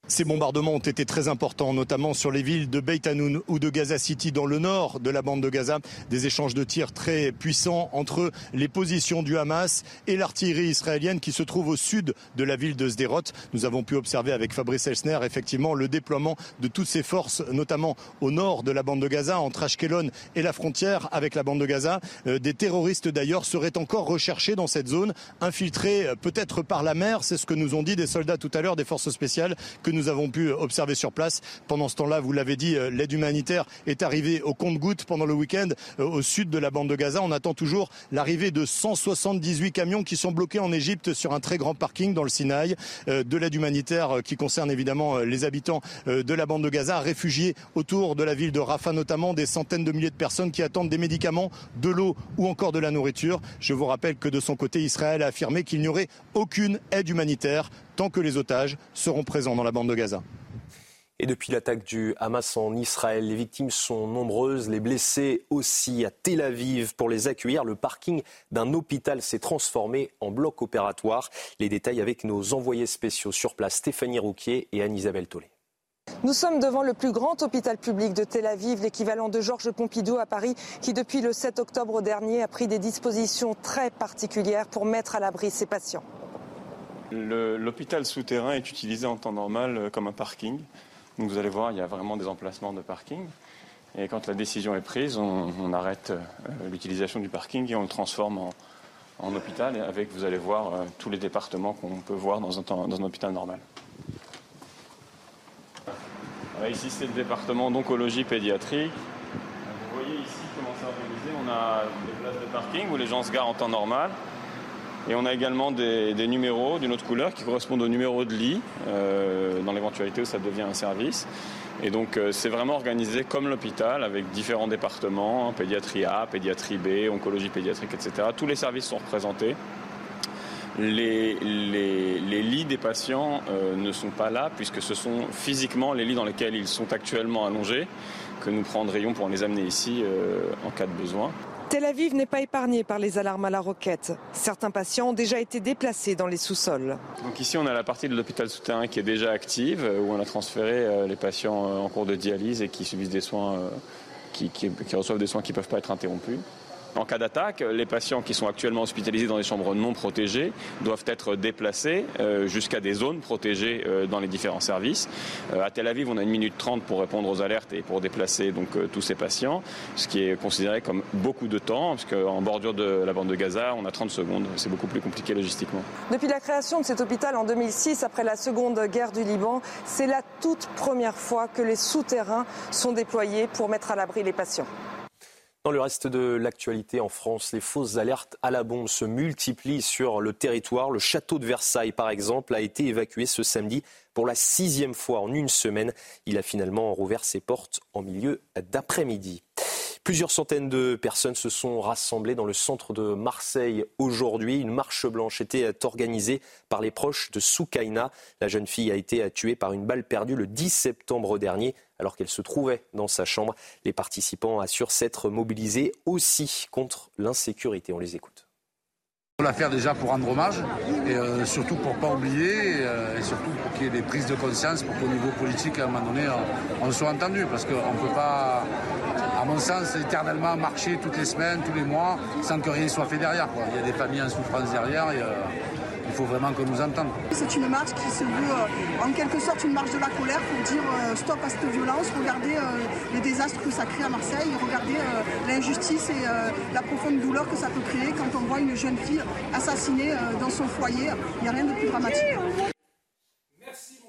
S4: Ces bombardements ont été très importants, notamment sur les villes de Beit Hanoun ou de Gaza City dans le nord de la bande de Gaza. Des échanges de tirs très puissants entre les positions du Hamas et l'artillerie israélienne qui se trouve au sud de la ville de Sderot. Nous avons pu observer avec Fabrice Elsner effectivement le déploiement de toutes ces forces, notamment au nord de la bande de Gaza, entre Ashkelon et la frontière avec la bande de Gaza. Euh, des terroristes d'ailleurs seraient encore recherchés dans cette zone, infiltrés euh, peut-être par la mer. C'est ce que nous ont dit des soldats tout à l'heure des forces spéciales que nous avons pu observer sur place. Pendant ce temps-là, vous l'avez dit, euh, l'aide humanitaire est arrivée au compte-gouttes pendant le week-end euh, au sud de la bande de Gaza. On attend toujours l'arrivée de 178 camions qui sont bloqués en Égypte sur un très grand parking dans le Sinaï. Euh, de l'aide humanitaire qui concerne évidemment les habitants de la bande de Gaza, réfugiés autour de la ville de Rafah notamment, des centaines de milliers de personnes qui attendent des médicaments, de l'eau ou encore de la nourriture. Je vous rappelle que de son côté, Israël a affirmé qu'il n'y aurait aucune aide humanitaire tant que les otages seront présents dans la bande de Gaza.
S3: Et depuis l'attaque du Hamas en Israël, les victimes sont nombreuses, les blessés aussi à Tel Aviv. Pour les accueillir, le parking d'un hôpital s'est transformé en bloc opératoire. Les détails avec nos envoyés spéciaux sur place, Stéphanie Rouquier et Anne-Isabelle Tollet.
S20: Nous sommes devant le plus grand hôpital public de Tel Aviv, l'équivalent de Georges Pompidou à Paris, qui depuis le 7 octobre dernier a pris des dispositions très particulières pour mettre à l'abri ses patients.
S21: L'hôpital souterrain est utilisé en temps normal euh, comme un parking. Donc vous allez voir, il y a vraiment des emplacements de parking. Et quand la décision est prise, on, arrête euh, l'utilisation du parking et on le transforme en, hôpital, avec, vous allez voir, euh, tous les départements qu'on peut voir dans un hôpital normal. ici, c'est le département d'oncologie pédiatrique. Vous voyez ici comment c'est organisé. On a des places de parking où les gens se garent en temps normal. Et on a également des, numéros d'une autre couleur qui correspondent au numéro de lit, euh, dans l'éventualité où ça devient un service. Et donc euh, c'est vraiment organisé comme l'hôpital, avec différents départements, pédiatrie A, pédiatrie B, oncologie pédiatrique, etc. Tous les services sont représentés. Les, lits des patients euh, ne sont pas là, puisque ce sont physiquement les lits dans lesquels ils sont actuellement allongés que nous prendrions pour les amener ici en cas de besoin.
S20: Tel Aviv n'est pas épargné par les alarmes à la roquette. Certains patients ont déjà été déplacés dans les sous-sols.
S21: Donc ici, on a la partie de l'hôpital souterrain qui est déjà active, euh, où on a transféré euh, les patients euh, en cours de dialyse et qui subissent des soins, qui, qui reçoivent des soins qui ne peuvent pas être interrompus. En cas d'attaque, les patients qui sont actuellement hospitalisés dans des chambres non protégées doivent être déplacés euh, jusqu'à des zones protégées euh, dans les différents services. Euh, à Tel Aviv, on a une minute trente pour répondre aux alertes et pour déplacer donc tous ces patients, ce qui est considéré comme beaucoup de temps, parce qu'en bordure de la bande de Gaza, on a 30 secondes. C'est beaucoup plus compliqué logistiquement.
S20: Depuis la création de cet hôpital en 2006, après la seconde guerre du Liban, c'est la toute première fois que les souterrains sont déployés pour mettre à l'abri les patients.
S3: Dans le reste de l'actualité en France, les fausses alertes à la bombe se multiplient sur le territoire. Le château de Versailles, par exemple, a été évacué ce samedi pour la sixième fois en une semaine. Il a finalement rouvert ses portes en milieu d'après-midi. Plusieurs centaines de personnes se sont rassemblées dans le centre de Marseille aujourd'hui. Une marche blanche était organisée par les proches de Soukaina. La jeune fille a été tuée par une balle perdue le 10 septembre dernier alors qu'elle se trouvait dans sa chambre. Les participants assurent s'être mobilisés aussi contre l'insécurité. On les écoute.
S22: On l'a faire déjà pour rendre hommage et euh, surtout pour pas oublier euh, et surtout pour qu'il y ait des prises de conscience pour qu'au niveau politique à un moment donné on, soit entendu parce qu'on ne peut pas mon sens, éternellement marcher toutes les semaines, tous les mois, sans que rien soit fait derrière. Il y a des familles en souffrance derrière et euh, il faut vraiment que nous entende.
S23: C'est une marche qui se veut euh, en quelque sorte une marche de la colère pour dire euh, stop à cette violence, regardez les désastres que ça crée à Marseille, regardez l'injustice et la profonde douleur que ça peut créer quand on voit une jeune fille assassinée dans son foyer. Il n'y a rien de plus dramatique.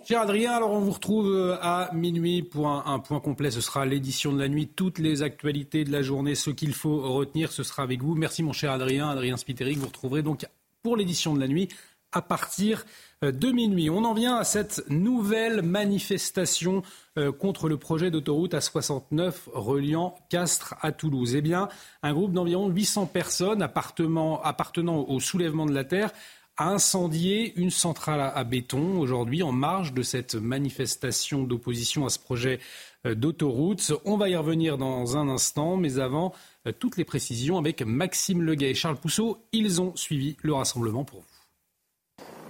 S1: Cher Adrien, alors on vous retrouve euh, à minuit pour un, point complet. Ce sera l'édition de la nuit, toutes les actualités de la journée, ce qu'il faut retenir, ce sera avec vous. Merci mon cher Adrien, Adrien Spitéric. Vous retrouverez donc pour l'édition de la nuit à partir euh, de minuit. On en vient à cette nouvelle manifestation euh, contre le projet d'autoroute A69 reliant Castres à Toulouse. Eh bien, un groupe d'environ 800 personnes appartenant au soulèvement de la Terre a incendié une centrale à béton aujourd'hui en marge de cette manifestation d'opposition à ce projet euh, d'autoroute. On va y revenir dans un instant, mais avant, euh, toutes les précisions avec Maxime Leguet et Charles Pousseau. Ils ont suivi le rassemblement pour vous.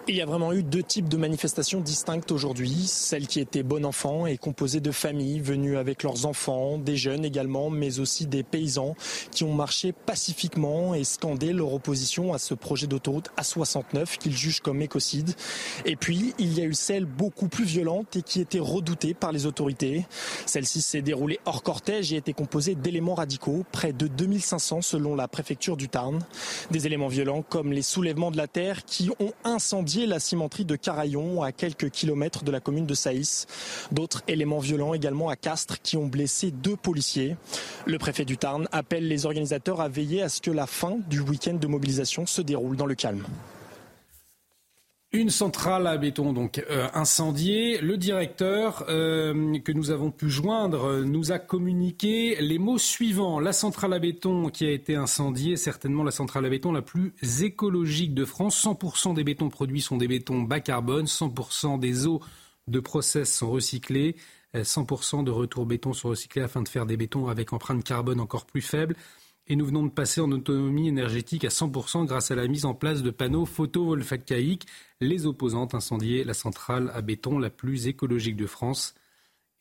S24: Il y a vraiment eu deux types de manifestations distinctes aujourd'hui. Celle qui était bon enfant et composée de familles venues avec leurs enfants, des jeunes également, mais aussi des paysans qui ont marché pacifiquement et scandé leur opposition à ce projet d'autoroute A69 qu'ils jugent comme écocide. Et puis, il y a eu celle beaucoup plus violente et qui était redoutée par les autorités. Celle-ci s'est déroulée hors cortège et était composée d'éléments radicaux, près de 2500 selon la préfecture du Tarn. Des éléments violents comme les soulèvements de la terre qui ont incendié la cimenterie de Carayon à quelques kilomètres de la commune de Saïs. D'autres éléments violents également à Castres qui ont blessé deux policiers. Le préfet du Tarn appelle les organisateurs à veiller à ce que la fin du week-end de mobilisation se déroule dans le calme.
S1: Une centrale à béton donc euh, incendiée. Le directeur euh, que nous avons pu joindre euh, nous a communiqué les mots suivants. La centrale à béton qui a été incendiée, certainement la centrale à béton la plus écologique de France. 100% des bétons produits sont des bétons bas carbone. 100% des eaux de process sont recyclées. 100% de retour béton sont recyclés afin de faire des bétons avec empreinte carbone encore plus faible et nous venons de passer en autonomie énergétique à 100% grâce à la mise en place de panneaux photovoltaïques. Les opposantes incendiaient la centrale à béton la plus écologique de France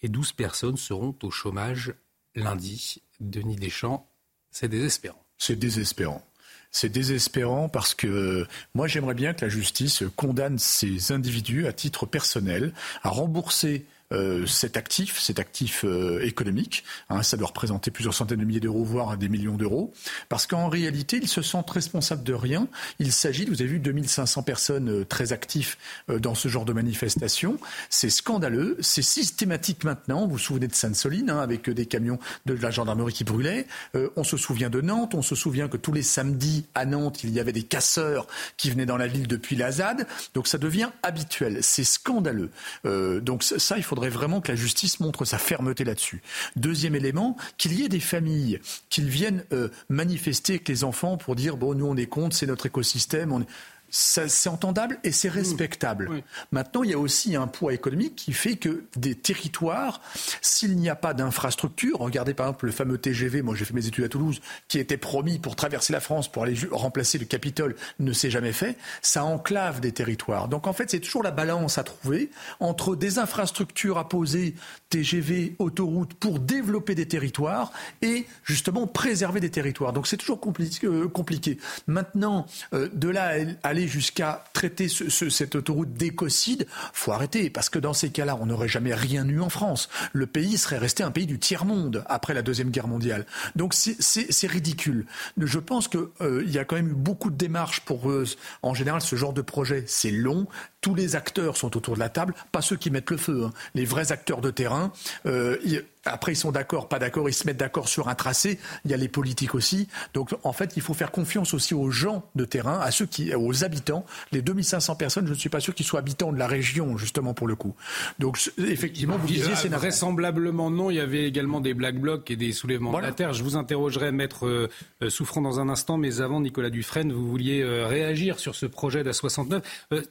S1: et 12 personnes seront au chômage lundi. Denis Deschamps, c'est désespérant.
S6: C'est désespérant. C'est désespérant parce que moi j'aimerais bien que la justice condamne ces individus à titre personnel à rembourser euh, cet actif, cet actif euh, économique. Hein, ça doit représenter plusieurs centaines de milliers d'euros, voire des millions d'euros. Parce qu'en réalité, ils se sentent responsables de rien. Il s'agit, vous avez vu, 2500 personnes euh, très actives dans ce genre de manifestation. C'est scandaleux. C'est systématique maintenant. Vous vous souvenez de Sainte-Soline, hein, avec des camions de la gendarmerie qui brûlaient. on se souvient de Nantes. On se souvient que tous les samedis à Nantes, il y avait des casseurs qui venaient dans la ville depuis la ZAD. Donc ça devient habituel. C'est scandaleux. donc ça, il faut faudrait vraiment que la justice montre sa fermeté là-dessus. Deuxième élément, qu'il y ait des familles qui viennent euh, manifester avec les enfants pour dire bon, nous on est contre, c'est notre écosystème. C'est entendable et c'est respectable. Maintenant, il y a aussi un poids économique qui fait que des territoires, s'il n'y a pas d'infrastructure, regardez par exemple le fameux TGV, moi j'ai fait mes études à Toulouse, qui était promis pour traverser la France, pour aller remplacer le Capitole, ne s'est jamais fait, ça enclave des territoires. Donc en fait, c'est toujours la balance à trouver entre des infrastructures à poser, TGV, autoroutes, pour développer des territoires et justement préserver des territoires. Donc c'est toujours euh, compliqué. Maintenant, euh, de là à jusqu'à traiter cette autoroute d'écocide, faut arrêter, parce que dans ces cas-là, on n'aurait jamais rien eu en France. Le pays serait resté un pays du tiers-monde après la Deuxième Guerre mondiale. Donc c'est ridicule. Je pense qu'il euh, y a quand même eu beaucoup de démarches pour, euh, en général, ce genre de projet. C'est long, tous les acteurs sont autour de la table, pas ceux qui mettent le feu, hein. les vrais acteurs de terrain. Euh, après, ils sont d'accord, pas d'accord, ils se mettent d'accord sur un tracé. Il y a les politiques aussi. Donc, en fait, il faut faire confiance aussi aux gens de terrain, à ceux qui, aux habitants. Les 2500 personnes, je ne suis pas sûr qu'ils soient habitants de la région, justement, pour le coup. Donc, effectivement, vous disiez, c'est
S1: vraisemblablement non. Il y avait également des black blocs et des soulèvements de la terre. Je vous interrogerai, maître euh, euh, Souffrant, dans un instant. Mais avant, Nicolas Dufresne, vous vouliez euh, réagir sur ce projet d'A69.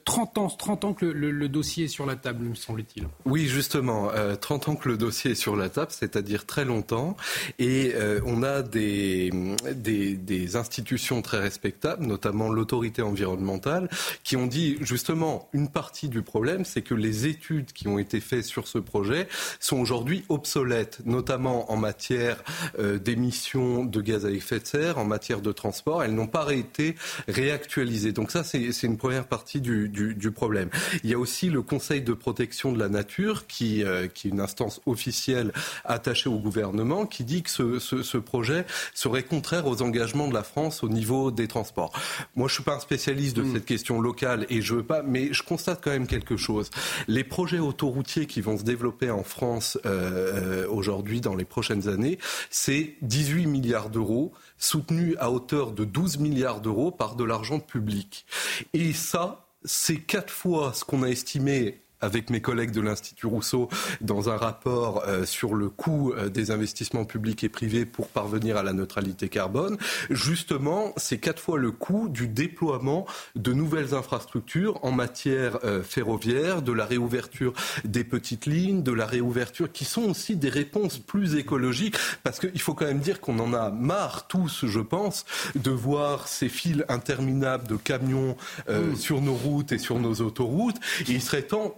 S1: 30 ans, 30 ans que le, le, dossier est sur la table, me semble-t-il.
S7: Oui, justement. 30 ans que le dossier est sur la table c'est-à-dire très longtemps. Et euh, on a des, des, institutions très respectables, notamment l'autorité environnementale, qui ont dit justement une partie du problème, c'est que les études qui ont été faites sur ce projet sont aujourd'hui obsolètes, notamment en matière euh, d'émissions de gaz à effet de serre, en matière de transport. Elles n'ont pas été réactualisées. Donc ça, c'est une première partie du, du, problème. Il y a aussi le Conseil de protection de la nature, qui, euh, qui est une instance officielle attaché au gouvernement qui dit que ce, ce, projet serait contraire aux engagements de la France au niveau des transports. Moi, je suis pas un spécialiste de mm. cette question locale et je veux pas, mais je constate quand même quelque chose. Les projets autoroutiers qui vont se développer en France euh, euh aujourd'hui dans les prochaines années, c'est 18 milliards d'euros soutenus à hauteur de 12 milliards d'euros par de l'argent public. Et ça, c'est quatre fois ce qu'on a estimé avec mes collègues de l'Institut Rousseau dans un rapport euh, sur le coût euh, des investissements publics et privés pour parvenir à la neutralité carbone. Justement, c'est quatre fois le coût du déploiement de nouvelles infrastructures en matière euh, ferroviaire, de la réouverture des petites lignes, de la réouverture, qui sont aussi des réponses plus écologiques, parce qu'il faut quand même dire qu'on en a marre tous, je pense, de voir ces fils interminables de camions mmh. sur nos routes et sur nos autoroutes. Et il serait temps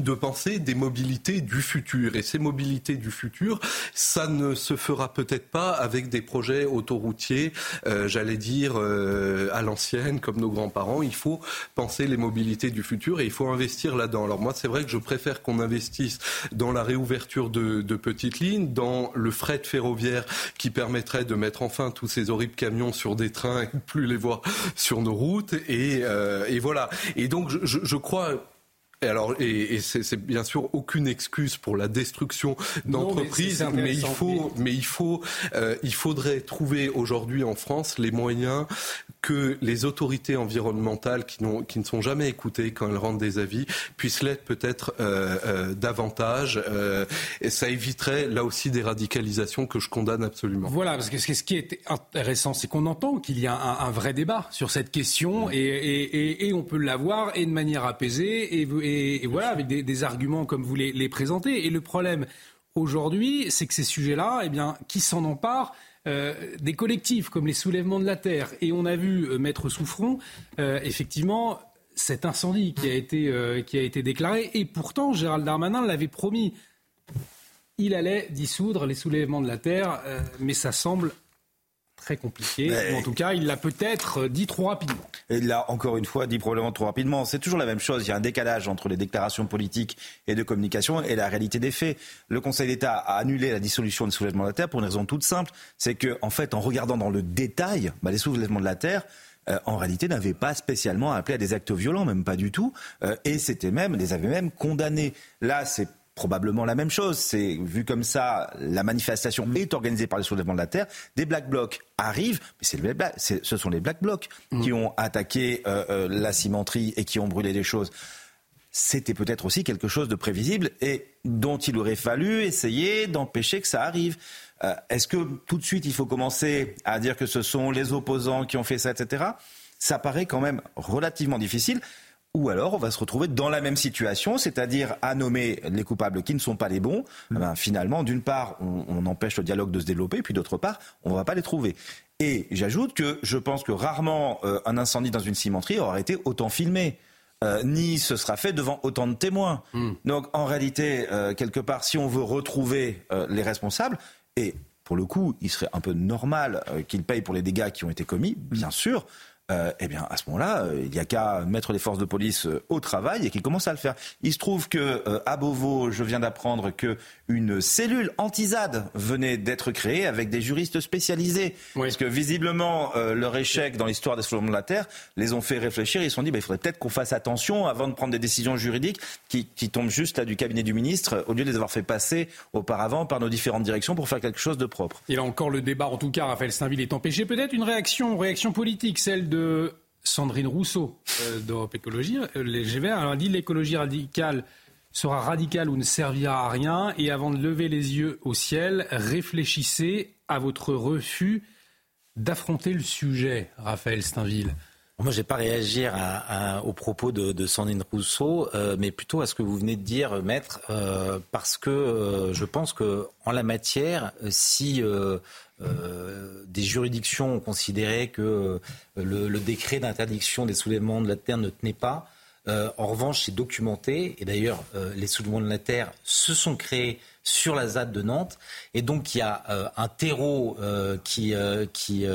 S7: de penser des mobilités du futur. Et ces mobilités du futur, ça ne se fera peut-être pas avec des projets autoroutiers, euh, j'allais dire, euh, à l'ancienne, comme nos grands-parents. Il faut penser les mobilités du futur et il faut investir là-dedans. Alors moi, c'est vrai que je préfère qu'on investisse dans la réouverture de, petites lignes, dans le fret ferroviaire qui permettrait de mettre enfin tous ces horribles camions sur des trains et plus les voir sur nos routes. Et, euh, voilà. Et donc, je crois et alors, et, et c'est bien sûr aucune excuse pour la destruction d'entreprises, mais, mais, il faut, mais il faut, euh, il faudrait trouver aujourd'hui en France les moyens que les autorités environnementales qui, qui, ne sont jamais écoutées quand elles rendent des avis puissent l'être peut-être euh, euh, davantage. Euh, et ça éviterait là aussi des radicalisations que je condamne absolument.
S1: Voilà, parce que ce qui est intéressant, c'est qu'on entend qu'il y a un, un, vrai débat sur cette question et, et, et, on peut l'avoir et de manière apaisée et, voilà avec des, des, arguments comme vous les, les présentez. Et le problème aujourd'hui, c'est que ces sujets-là, eh bien, qui s'en emparent euh, des collectifs comme les soulèvements de la terre. Et on a vu euh, mettre sous front, euh, effectivement, cet incendie qui a, été, qui a été déclaré. Et pourtant, Gérald Darmanin l'avait promis. Il allait dissoudre les soulèvements de la terre, mais ça semble très compliqué. en tout cas, il l'a peut-être dit trop rapidement.
S8: Et il l'a encore une fois dit probablement trop rapidement. C'est toujours la même chose. Il y a un décalage entre les déclarations politiques et de communication et la réalité des faits. Le Conseil d'État a annulé la dissolution des soulèvements de la Terre pour une raison toute simple. C'est que, en fait, en regardant dans le détail, bah, les soulèvements de la Terre, euh, en réalité, n'avaient pas spécialement appelé à des actes violents, même pas du tout, euh, et c'était même, les avaient même condamnés. Là, c'est probablement la même chose. C'est vu comme ça, la manifestation est organisée par les soulèvements de la terre. Des black blocs arrivent, mais c'est ce sont les black blocs mm. qui ont attaqué euh, euh, la cimenterie et qui ont brûlé les choses. C'était peut-être aussi quelque chose de prévisible et dont il aurait fallu essayer d'empêcher que ça arrive. Euh, est-ce que tout de suite il faut commencer à dire que ce sont les opposants qui ont fait ça, etc. Ça paraît quand même relativement difficile. Ou alors on va se retrouver dans la même situation, c'est-à-dire à nommer les coupables qui ne sont pas les bons. Eh ben, finalement, d'une part, on, empêche le dialogue de se développer, puis d'autre part, on ne va pas les trouver. Et j'ajoute que je pense que rarement euh, un incendie dans une cimenterie aura été autant filmé. Euh, ni ce sera fait devant autant de témoins. Hmm. Donc en réalité, euh, quelque part, si on veut retrouver les responsables, et pour le coup, il serait un peu normal qu'ils payent pour les dégâts qui ont été commis, bien sûr, euh, eh bien, à ce moment-là, euh, il n'y a qu'à mettre les forces de police euh, au travail et qu'ils commencent à le faire. Il se trouve que à Beauvau, je viens d'apprendre que une cellule anti-ZAD venait d'être créée avec des juristes spécialisés, parce que visiblement leur échec dans l'histoire des soulèvements de la terre les ont fait réfléchir. Ils se sont dit, bah, il faudrait peut-être qu'on fasse attention avant de prendre des décisions juridiques qui, qui tombent juste là du cabinet du ministre, au lieu de les avoir fait passer auparavant par nos différentes directions pour faire quelque chose de propre.
S1: Et là encore, le débat, en tout cas, Raphaël Steinville est empêché. Peut-être une réaction, réaction politique, celle de Sandrine Rousseau euh, d'Europe Écologie. Euh, les GVR, alors elle dit l'écologie radicale sera radicale ou ne servira à rien. Et avant de lever les yeux au ciel, réfléchissez à votre refus d'affronter le sujet, Raphaël Steinville.
S2: Moi, je vais pas réagir à, aux propos de, Sandrine Rousseau, euh, mais plutôt à ce que vous venez de dire, maître, parce que je pense que en la matière, si euh, des juridictions ont considéré que euh, le, décret d'interdiction des soulèvements de la terre ne tenait pas. Euh, en revanche, c'est documenté, et d'ailleurs, les soulèvements de la terre se sont créés sur la ZAD de Nantes, et donc il y a un terreau qui, qui,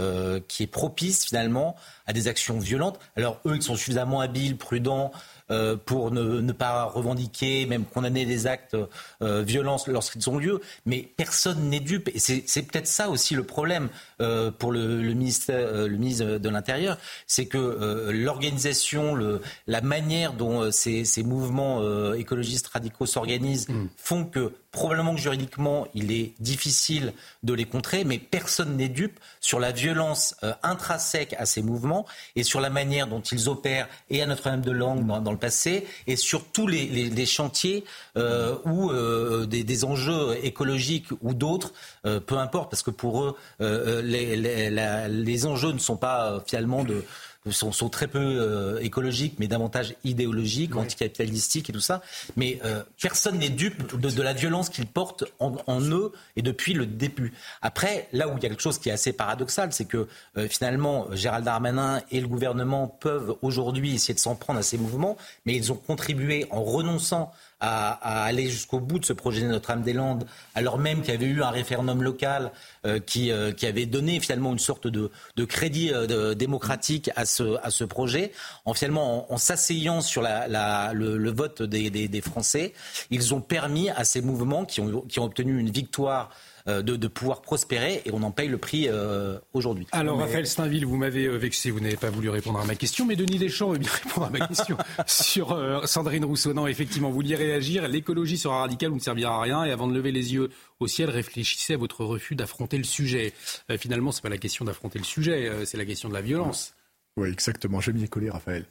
S2: qui est propice finalement à des actions violentes. Alors eux, ils sont suffisamment habiles, prudents, euh, pour ne, pas revendiquer, même condamner des actes euh, violents lorsqu'ils ont lieu. Mais personne n'est dupe. Et c'est peut-être ça aussi le problème euh, pour le, le, ministère, le ministre de l'Intérieur, c'est que l'organisation, la manière dont ces, ces mouvements écologistes radicaux s'organisent mm. font que probablement que juridiquement, il est difficile de les contrer, mais personne n'est dupe sur la violence intrinsèque à ces mouvements et sur la manière dont ils opèrent et à Notre-Dame-de-Langue dans, dans, le passé et sur tous les, chantiers euh, ou euh, des, enjeux écologiques ou d'autres, peu importe, parce que pour eux, les, enjeux ne sont pas finalement de sont, sont très peu euh, écologiques, mais davantage idéologiques, anticapitalistiques et tout ça. Mais euh, personne n'est dupe de, la violence qu'ils portent en, eux et depuis le début. Après, là où il y a quelque chose qui est assez paradoxal, c'est que euh, finalement, Gérald Darmanin et le gouvernement peuvent aujourd'hui essayer de s'en prendre à ces mouvements, mais ils ont contribué en renonçant à, aller jusqu'au bout de ce projet de Notre-Dame-des-Landes, alors même qu'il y avait eu un référendum local euh, qui, euh, qui, avait donné finalement une sorte de, de crédit euh, démocratique à ce, à ce projet, en finalement en, s'asseyant sur le, vote des, des, des, Français, ils ont permis à ces mouvements qui ont, qui ont obtenu une victoire euh, de, pouvoir prospérer et on en paye le prix euh, aujourd'hui.
S1: Alors Raphaël Steinville, vous m'avez euh, vexé, vous n'avez pas voulu répondre à ma question, mais Denis Deschamps veut bien [laughs] répondre à ma question [laughs] sur Sandrine Rousseau. Non, effectivement, vous vouliez réagir, l'écologie sera radicale ou ne servira à rien et avant de lever les yeux au ciel, réfléchissez à votre refus d'affronter le sujet. finalement, ce n'est pas la question d'affronter le sujet, c'est la question de la violence.
S6: Oui, exactement. J'aime bien coller, Raphaël.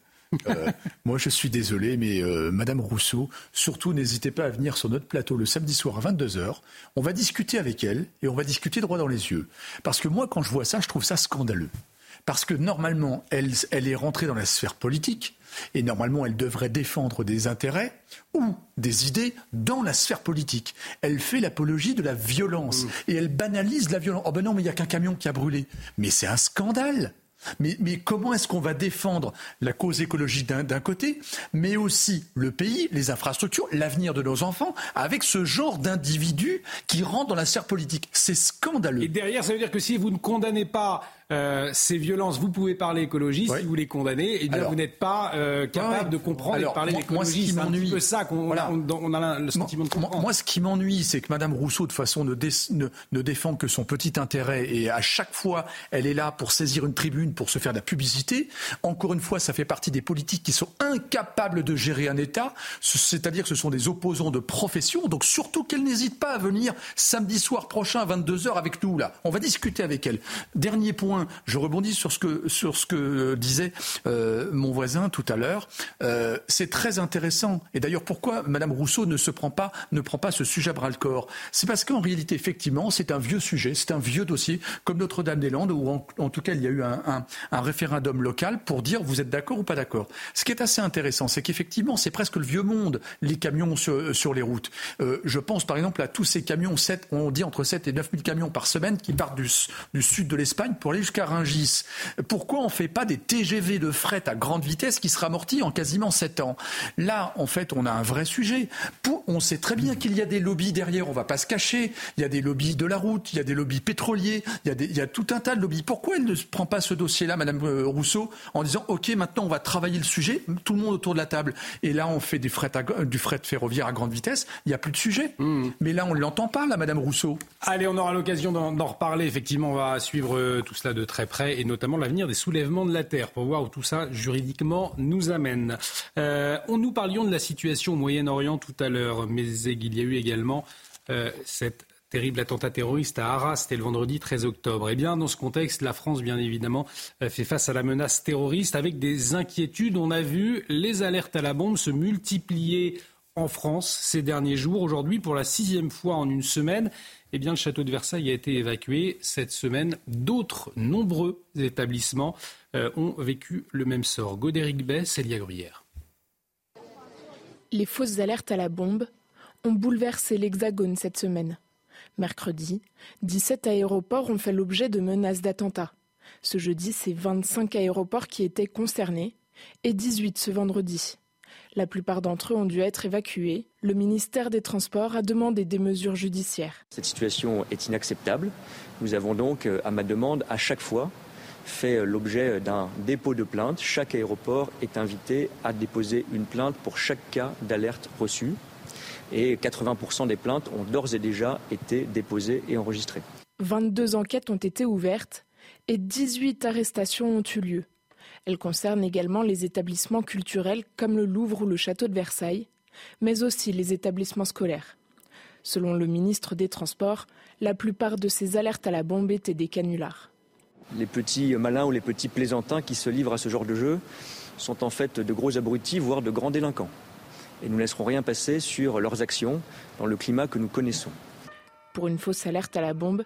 S6: Euh, moi, je suis désolé, mais euh, Madame Rousseau, surtout n'hésitez pas à venir sur notre plateau le samedi soir à 22h. On va discuter avec elle et on va discuter droit dans les yeux. Parce que moi, quand je vois ça, je trouve ça scandaleux. Parce que normalement, elle, elle est rentrée dans la sphère politique et normalement, elle devrait défendre des intérêts ou des idées dans la sphère politique. Elle fait l'apologie de la violence mmh. et elle banalise la violence. Oh ben non, mais il n'y a qu'un camion qui a brûlé. Mais c'est un scandale. Mais, comment est-ce qu'on va défendre la cause écologique d'un côté, mais aussi le pays, les infrastructures, l'avenir de nos enfants, avec ce genre d'individus qui rentrent dans la sphère politique? C'est scandaleux.
S1: Et derrière, ça veut dire que si vous ne condamnez pas euh, ces violences, vous pouvez parler écologie si vous les condamnez, et eh bien vous n'êtes pas euh, capable de comprendre et de parler d'écologie. C'est un peu ça qu'on a le sentiment de comprendre.
S6: Moi, ce qui m'ennuie, c'est que Madame Rousseau, de façon, ne, ne, ne, défend que son petit intérêt, et à chaque fois, elle est là pour saisir une tribune, pour se faire de la publicité. Encore une fois, ça fait partie des politiques qui sont incapables de gérer un État, c'est-à-dire que ce sont des opposants de profession. Donc surtout qu'elle n'hésite pas à venir samedi soir prochain à 22h avec nous. Là, on va discuter avec elle. Dernier point je rebondis sur ce que, sur ce que disait euh, mon voisin tout à l'heure. Euh, c'est très intéressant. Et d'ailleurs, pourquoi Mme Rousseau ne se prend pas, ne prend pas ce sujet à bras le corps? C'est parce qu'en réalité, effectivement, c'est un vieux sujet, c'est un vieux dossier, comme Notre-Dame-des-Landes, où en, tout cas, il y a eu un, référendum local pour dire vous êtes d'accord ou pas d'accord. Ce qui est assez intéressant, c'est qu'effectivement, c'est presque le vieux monde, les camions sur, les routes. Euh, je pense par exemple à tous ces camions, 7, on dit entre 7 et 9 000 camions par semaine qui partent du, du sud de l'Espagne pour aller jusqu'à Rungis. Pourquoi on ne fait pas des TGV de fret à grande vitesse qui sera amortis en quasiment 7 ans? Là, en fait, on a un vrai sujet. on sait très bien qu'il y a des lobbies derrière, on ne va pas se cacher. Il y a des lobbies de la route, il y a des lobbies pétroliers, il y a, il y a tout un tas de lobbies. Pourquoi elle ne prend pas ce dossier-là, Madame euh, Rousseau, en disant OK, maintenant on va travailler le sujet, tout le monde autour de la table. Et là, on fait du fret, du fret ferroviaire à grande vitesse. Il n'y a plus de sujet. Mmh. Mais là, on ne l'entend pas, là, Madame Rousseau.
S1: Allez, on aura l'occasion d'en reparler. Effectivement, on va suivre euh, tout cela de très près et notamment l'avenir des soulèvements de la terre pour voir où tout ça juridiquement nous amène. Euh, on nous parlions de la situation au Moyen-Orient tout à l'heure, mais il y a eu également euh, cette terrible attentat terroriste à Arras, c'était le vendredi 13 octobre. Et eh bien, dans ce contexte, la France, bien évidemment, euh, fait face à la menace terroriste avec des inquiétudes. On a vu les alertes à la bombe se multiplier en France ces derniers jours. Aujourd'hui, pour la sixième fois en une semaine, eh bien, le château de Versailles a été évacué cette semaine. D'autres nombreux établissements euh, ont vécu le même sort. Godéric Bay, Célia Gruyère.
S18: Les fausses alertes à la bombe ont bouleversé l'Hexagone cette semaine. Mercredi, 17 aéroports ont fait l'objet de menaces d'attentats. Ce jeudi, c'est 25 aéroports qui étaient concernés et 18 ce vendredi. La plupart d'entre eux ont dû être évacués. Le ministère des Transports a demandé des mesures judiciaires.
S25: Cette situation est inacceptable. Nous avons donc, euh, à ma demande, à chaque fois, fait l'objet d'un dépôt de plainte. Chaque aéroport est invité à déposer une plainte pour chaque cas d'alerte reçue. Et 80% des plaintes ont d'ores et déjà été déposées et enregistrées.
S18: 22 enquêtes ont été ouvertes et 18 arrestations ont eu lieu. Elle concerne également les établissements culturels comme le Louvre ou le Château de Versailles, mais aussi les établissements scolaires. Selon le ministre des Transports, la plupart de ces alertes à la bombe étaient des canulars.
S25: Les petits malins ou les petits plaisantins qui se livrent à ce genre de jeu sont en fait de gros abrutis, voire de grands délinquants. Et nous ne laisserons rien passer sur leurs actions dans le climat que nous connaissons.
S18: Pour une fausse alerte à la bombe,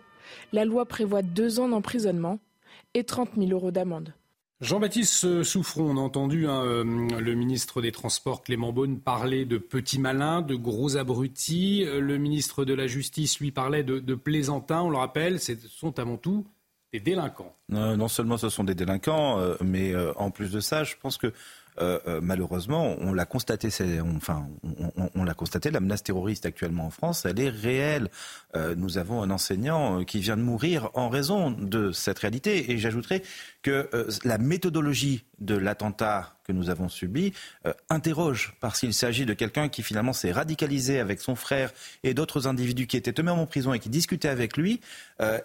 S18: la loi prévoit deux ans d'emprisonnement et 30 000 euros d'amende.
S1: Jean-Baptiste Souffron, on a entendu hein, euh, le ministre des Transports Clément Beaune parler de petits malins, de gros abrutis. Euh, le ministre de la Justice lui parlait de, de plaisantins. On le rappelle, ce sont avant tout des délinquants.
S8: non seulement ce sont des délinquants, euh, mais en plus de ça, je pense que euh, euh, malheureusement, on l'a constaté, enfin, on, l'a constaté, la menace terroriste actuellement en France, elle est réelle. Euh, nous avons un enseignant qui vient de mourir en raison de cette réalité. Et j'ajouterais que la méthodologie de l'attentat que nous avons subi interroge, parce qu'il s'agit de quelqu'un qui finalement s'est radicalisé avec son frère et d'autres individus qui étaient eux-mêmes en prison et qui discutaient avec lui.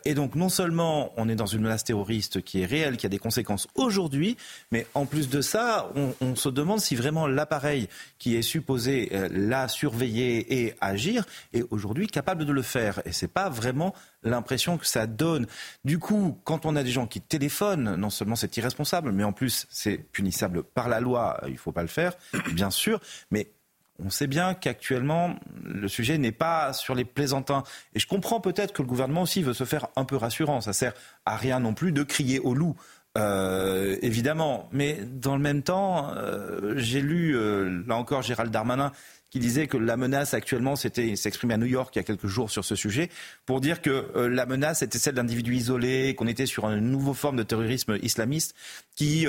S8: et donc non seulement on est dans une menace terroriste qui est réelle, qui a des conséquences aujourd'hui, mais en plus de ça, on, se demande si vraiment l'appareil qui est supposé euh, la surveiller et agir est aujourd'hui capable de le faire. Et ce n'est pas vraiment l'impression que ça donne. Du coup, quand on a des gens qui téléphonent, non seulement c'est irresponsable, mais en plus c'est punissable par la loi, il ne faut pas le faire, [coughs] bien sûr, mais on sait bien qu'actuellement, le sujet n'est pas sur les plaisantins. Et je comprends peut-être que le gouvernement aussi veut se faire un peu rassurant. Ça sert à rien non plus de crier au loup. Euh, évidemment, mais dans le même temps, euh, j'ai lu, euh, là encore, Gérald Darmanin qui disait que la menace actuellement, c'était, s'exprimait à New York il y a quelques jours sur ce sujet, pour dire que la menace était celle d'individus isolés, qu'on était sur une nouvelle forme de terrorisme islamiste qui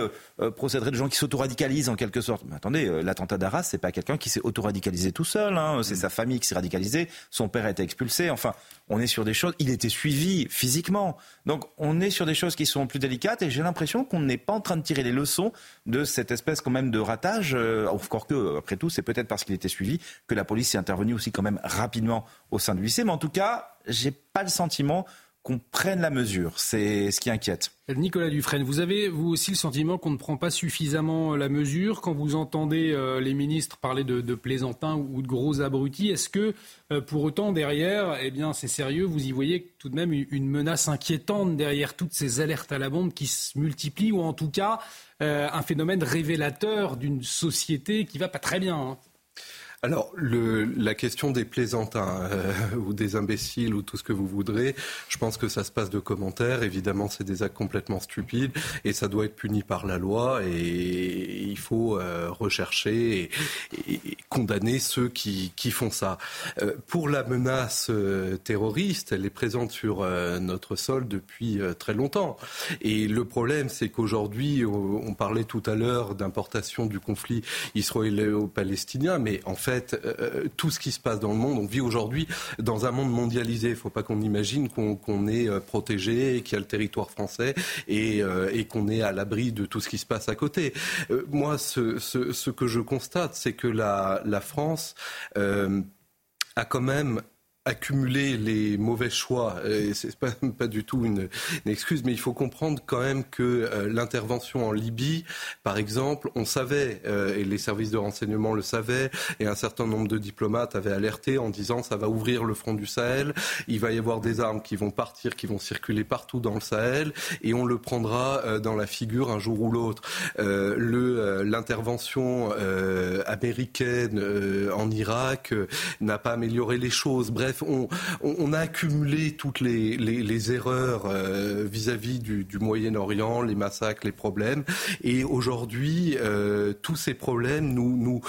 S8: procéderait de gens qui s'autoradicalisent en quelque sorte. Mais attendez, l'attentat d'Arras, c'est pas quelqu'un qui s'est autoradicalisé tout seul, hein, c'est mm. sa famille qui s'est radicalisée, son père a été expulsé, enfin, on est sur des choses. Il était suivi physiquement. Donc on est sur des choses qui sont plus délicates et j'ai l'impression qu'on n'est pas en train de tirer les leçons de cette espèce quand même de ratage. Euh, encore que, après tout, c'est peut-être parce qu'il était suivi que la police est intervenue aussi quand même rapidement au sein du lycée. Mais en tout cas, j'ai pas le sentiment qu'on prenne la mesure. C'est ce qui inquiète.
S1: Nicolas Dufresne, vous avez vous aussi le sentiment qu'on ne prend pas suffisamment la mesure quand vous entendez euh, les ministres parler de, plaisantins ou de gros abrutis? Est-ce que euh, pour autant derrière, eh bien c'est sérieux, vous y voyez tout de même une menace inquiétante derrière toutes ces alertes à la bombe qui se multiplient ou en tout cas euh, un phénomène révélateur d'une société qui va pas très bien hein
S7: alors, la question des plaisantins euh, [laughs] ou des imbéciles ou tout ce que vous voudrez, je pense que ça se passe de commentaires. Évidemment, c'est des actes complètement stupides et ça doit être puni par la loi et il faut euh, rechercher et, condamner ceux qui, font ça. Euh, pour la menace terroriste, elle est présente sur notre sol depuis très longtemps. Et le problème, c'est qu'aujourd'hui, on parlait tout à l'heure d'importation du conflit israélo-palestinien, mais en fait, fait, euh, euh, tout ce qui se passe dans le monde, on vit aujourd'hui dans un monde mondialisé. Il ne faut pas qu'on imagine qu'on est euh, protégé, qu'il y a le territoire français et, qu'on est à l'abri de tout ce qui se passe à côté. moi, ce, que je constate, c'est que la, la France a quand même accumuler les mauvais choix. C'est pas, [laughs] pas du tout une, excuse, mais il faut comprendre quand même que euh, l'intervention en Libye, par exemple, on savait, euh, et les services de renseignement le savaient, et un certain nombre de diplomates avaient alerté en disant ça va ouvrir le front du Sahel, il va y avoir des armes qui vont partir, qui vont circuler partout dans le Sahel, et on le prendra euh, dans la figure un jour ou l'autre. L'intervention américaine en Irak n'a pas amélioré les choses. Bref, on, a accumulé toutes les, erreurs euh, vis-à-vis du, Moyen-Orient, les massacres, les problèmes. Et aujourd'hui, euh, tous ces problèmes nous,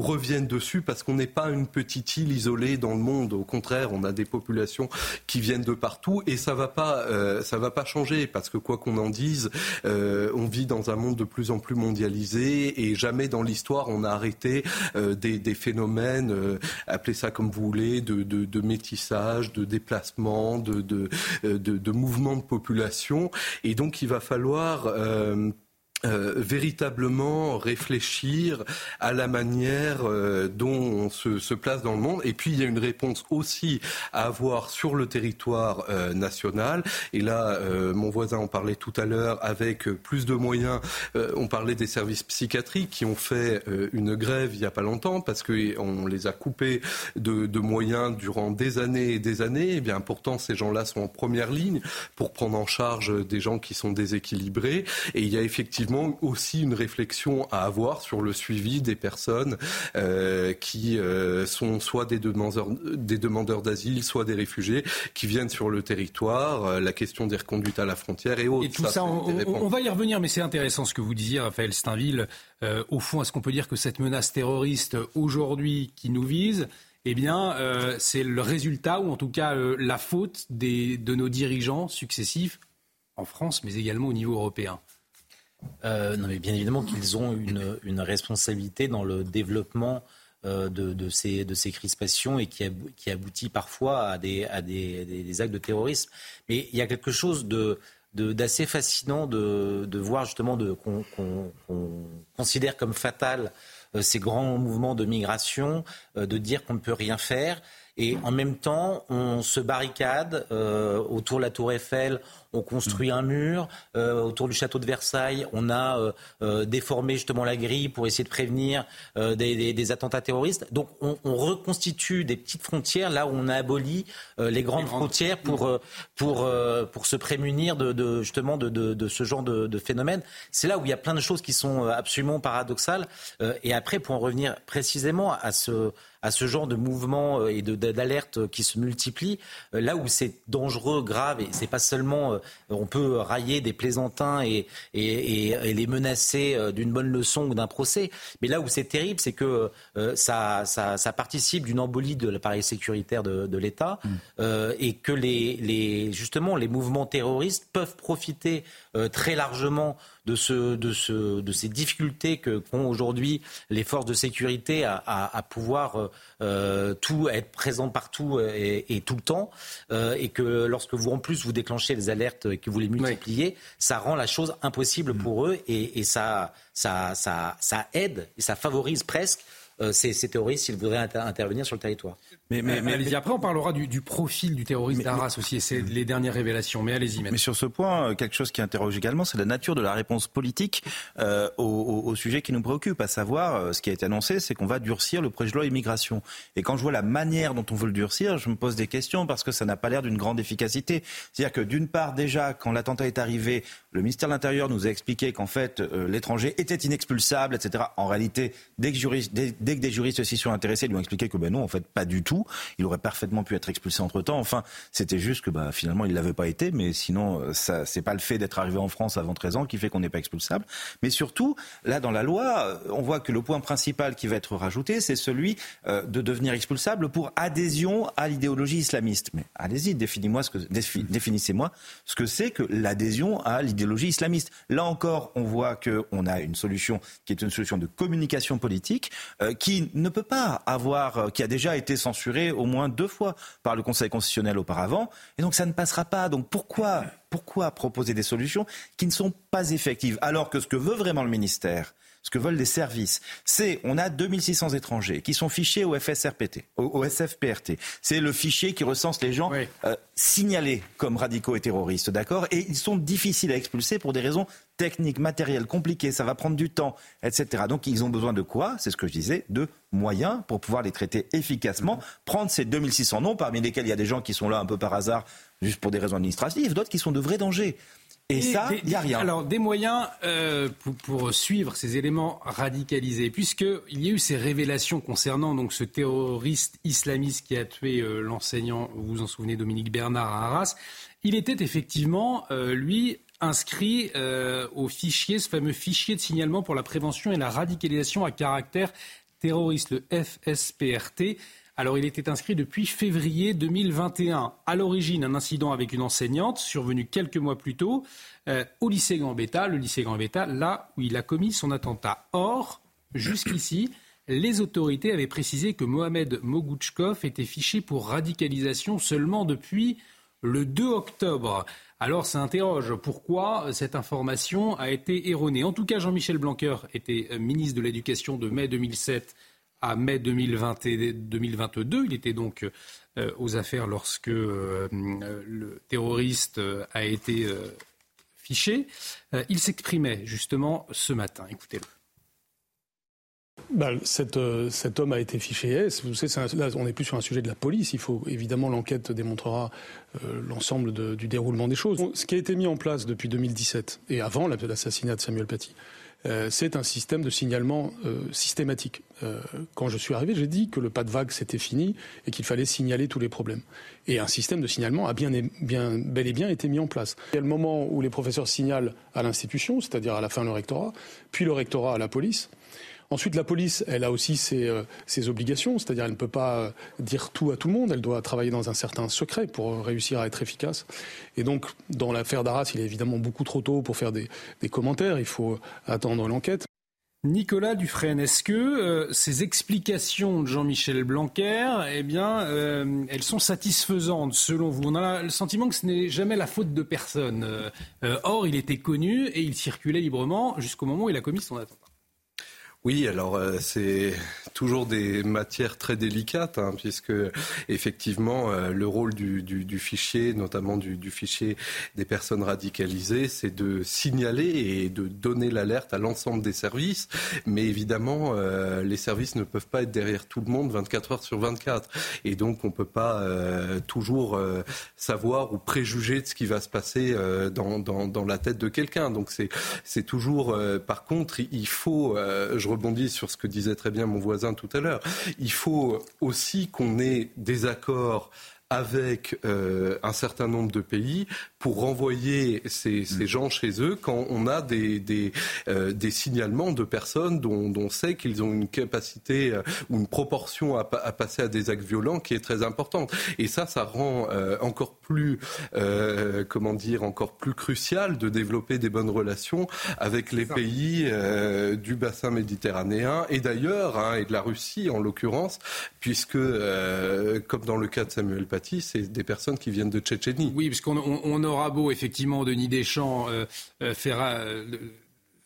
S7: reviennent dessus parce qu'on n'est pas une petite île isolée dans le monde. Au contraire, on a des populations qui viennent de partout et ça va euh, va pas changer parce que quoi qu'on en dise, on vit dans un monde de plus en plus mondialisé et jamais dans l'histoire on a arrêté des, phénomènes, appelez ça comme vous voulez, de métissage, de déplacement, de, de, de, de mouvement de population. Et donc il va falloir euh, véritablement réfléchir à la manière euh, dont on se, place dans le monde. Et puis il y a une réponse aussi à avoir sur le territoire euh, national. Et là, mon voisin en parlait tout à l'heure, avec plus de moyens, on parlait des services psychiatriques qui ont fait une grève il n'y a pas longtemps parce qu'on les a coupés de, de, moyens durant des années et des années. Et eh bien pourtant, ces gens-là sont en première ligne pour prendre en charge des gens qui sont déséquilibrés. Et il y a effectivement malheureusement aussi une réflexion à avoir sur le suivi des personnes qui sont soit des demandeurs, des demandeurs d'asile, soit des réfugiés qui viennent sur le territoire, la question des reconduites à la frontière et autres.
S1: Et tout ça, on, va y revenir, mais c'est intéressant ce que vous disiez, Raphaël Steinville. au fond, est-ce qu'on peut dire que cette menace terroriste aujourd'hui qui nous vise, eh bien, euh, c'est le résultat, ou en tout cas euh, la faute des, de nos dirigeants successifs en France, mais également au niveau européen?
S2: Euh, non, mais bien évidemment qu'ils ont une, responsabilité dans le développement de, de, ces, de ces crispations et qui, aboutit parfois à, des, actes de terrorisme. Mais il y a quelque chose de d'assez fascinant de, voir justement qu'on considère comme fatal euh, ces grands mouvements de migration, euh, de dire qu'on ne peut rien faire. Et en même temps, on se barricade euh, autour de la tour Eiffel, on construit un mur euh, autour du château de Versailles, on a euh, euh, déformé justement la grille pour essayer de prévenir des, attentats terroristes. Donc on, reconstitue des petites frontières là où on a aboli les grandes frontières pour, pour, pour se prémunir de, justement de, de, ce genre de, de phénomène. C'est là où il y a plein de choses qui sont absolument paradoxales. et après, pour en revenir précisément à ce à ce genre de mouvement et d'alerte qui se multiplient, là où c'est dangereux, grave, et c'est pas seulement euh, on peut railler des plaisantins et, les menacer euh, d'une bonne leçon ou d'un procès. Mais là où c'est terrible, c'est que euh, ça, participe d'une embolie de l'appareil sécuritaire de, l'État mm. et que les, justement les mouvements terroristes peuvent profiter très largement de, ce, de, ce, de ces difficultés que qu'ont aujourd'hui les forces de sécurité à, à, pouvoir euh, euh, tout être présent partout et, et tout le temps, euh, et que lorsque vous en plus vous déclenchez les alertes et que vous les multipliez, ça rend la chose impossible mm. pour eux et, et ça, ça, ça, ça aide et ça favorise presque euh, ces, ces, terroristes s'ils voudraient intervenir sur le territoire.
S1: Mais, mais, mais, après, on parlera du, du profil du terroriste d'Arras aussi, et c'est les dernières révélations. Mais allez-y.
S8: Mais sur ce point, euh, quelque chose qui interroge également, c'est la nature de la réponse politique euh, au, au, sujet qui nous préoccupe, à savoir, euh, ce qui a été annoncé, c'est qu'on va durcir le projet de loi immigration. Et quand je vois la manière dont on veut le durcir, je me pose des questions parce que ça n'a pas l'air d'une grande efficacité. C'est-à-dire que d'une part, déjà, quand l'attentat est arrivé, le ministère de l'Intérieur nous a expliqué qu'en fait, l'étranger était inexpulsable, etc. En réalité, dès que, des juristes s'y sont intéressés, ils lui ont expliqué que ben non, en fait, pas du tout. Il aurait parfaitement pu être expulsé entre temps. Enfin, c'était juste que bah, finalement, il l'avait pas été. Mais sinon, euh, ça, c'est pas le fait d'être arrivé en France avant 13 ans qui fait qu'on n'est pas expulsable. Mais surtout, là, dans la loi, euh, on voit que le point principal qui va être rajouté, c'est celui euh, de devenir expulsable pour adhésion à l'idéologie islamiste. Mais allez-y, définissez-moi ce que, définissez-moi ce que c'est que l'adhésion à l'idéologie islamiste. Là encore, on voit qu'on a une solution qui est une solution de communication politique qui ne peut pas avoir, qui a déjà été censurée au moins deux fois par le Conseil constitutionnel auparavant. Et donc ça ne passera pas. Donc pourquoi, pourquoi proposer des solutions qui ne sont pas effectives alors que ce que veut vraiment le ministère, ce que veulent les services, c'est on a 2600 étrangers qui sont fichés au FSRPT, au, SFPRT. C'est le fichier qui recense les gens euh, signalés comme radicaux et terroristes, d'accord? Et ils sont difficiles à expulser pour des raisons techniques, matérielles, compliquées. Ça va prendre du temps, etc. Donc ils ont besoin de quoi C'est ce que je disais, de moyens pour pouvoir les traiter efficacement. Prendre ces 2600 noms, parmi lesquels il y a des gens qui sont là un peu par hasard, juste pour des raisons administratives, d'autres qui sont de vrais dangers. Et, ça, il n'y a rien.
S1: Alors, des moyens euh, pour, suivre ces éléments radicalisés, puisqu'il y a eu ces révélations concernant donc ce terroriste islamiste qui a tué euh, l'enseignant, vous vous en souvenez, Dominique Bernard à Arras. Il était effectivement, euh, lui, inscrit au fichier, ce fameux fichier de signalement pour la prévention et la radicalisation à caractère terroriste, le FSPRT. Alors, il était inscrit depuis février 2021. À l'origine, un incident avec une enseignante survenu quelques mois plus tôt euh, au lycée Gambetta, le lycée Gambetta, là où il a commis son attentat. Or, jusqu'ici, les autorités avaient précisé que Mohamed Mogouchkov était fiché pour radicalisation seulement depuis le 2 octobre. Alors ça interroge pourquoi cette information a été erronée. En tout cas, Jean-Michel Blanquer était ministre de l'Éducation de mai 2007 à mai 2022. Il était donc euh, aux affaires lorsque euh, le terroriste euh, a été fiché. il s'exprimait justement ce matin. Écoutez-le.
S26: Bah, euh, cet homme a été fiché S. Vous savez, là, on n'est plus sur un sujet de la police. Il faut évidemment l'enquête démontrera euh, l'ensemble du déroulement des choses. Ce qui a été mis en place depuis 2017 et avant l'assassinat de Samuel Paty, euh, c'est un système de signalement systématique. quand je suis arrivé, j'ai dit que le pas de vague c'était fini et qu'il fallait signaler tous les problèmes. Et un système de signalement a bien, bien, bel et bien été mis en place. Il y a le moment où les professeurs signalent à l'institution, c'est-à-dire à la fin le rectorat, puis le rectorat à la police. Ensuite, la police, elle a aussi ses, euh, obligations, c'est-à-dire elle ne peut pas euh, dire tout à tout le monde, elle doit travailler dans un certain secret pour réussir à être efficace. Et donc, dans l'affaire d'Arras, il est évidemment beaucoup trop tôt pour faire des, commentaires, il faut attendre l'enquête.
S1: Nicolas Dufresne, est-ce que euh, ces explications de Jean-Michel Blanquer, eh bien, elles sont satisfaisantes selon vous? On a le sentiment que ce n'est jamais la faute de personne. or, il était connu et il circulait librement jusqu'au moment où il a commis son attentat.
S7: Oui, alors euh, c'est toujours des matières très délicates, hein, puisque effectivement euh, le rôle du, fichier, notamment du, fichier des personnes radicalisées, c'est de signaler et de donner l'alerte à l'ensemble des services. Mais évidemment, euh, les services ne peuvent pas être derrière tout le monde 24 heures sur 24, et donc on peut pas toujours savoir ou préjuger de ce qui va se passer dans, la tête de quelqu'un. Donc c'est toujours, par contre, il faut, rebondis sur ce que disait très bien mon voisin tout à l'heure. Il faut aussi qu'on ait des accords avec euh, un certain nombre de pays pour renvoyer ces, ces, gens chez eux quand on a des, des, euh, des signalements de personnes dont, dont on sait qu'ils ont une capacité euh, ou une proportion à, à, passer à des actes violents qui est très importante. Et ça, ça rend encore plus, comment dire, encore plus crucial de développer des bonnes relations avec les pays du bassin méditerranéen et d'ailleurs, hein, et de la Russie en l'occurrence, puisque, comme dans le cas de Samuel C'est des personnes qui viennent de Tchétchénie.
S1: Oui, puisqu'on on, aura beau, effectivement, Denis Deschamps euh, euh, faire euh,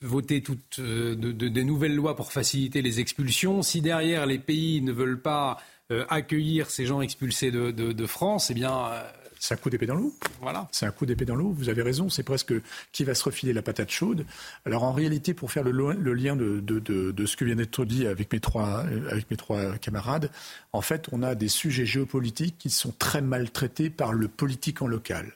S1: voter toutes des nouvelles lois pour faciliter les expulsions. Si derrière les pays ne veulent pas accueillir ces gens expulsés de, de France, eh bien
S6: c'est un coup d'épée dans l'eau. Voilà. C'est un coup d'épée dans l'eau. Vous avez raison. C'est presque qui va se refiler la patate chaude. Alors en réalité, pour faire le, lien de, ce que vient d'être dit avec mes trois avec mes trois camarades, en fait, on a des sujets géopolitiques qui sont très mal traités par le politique en local.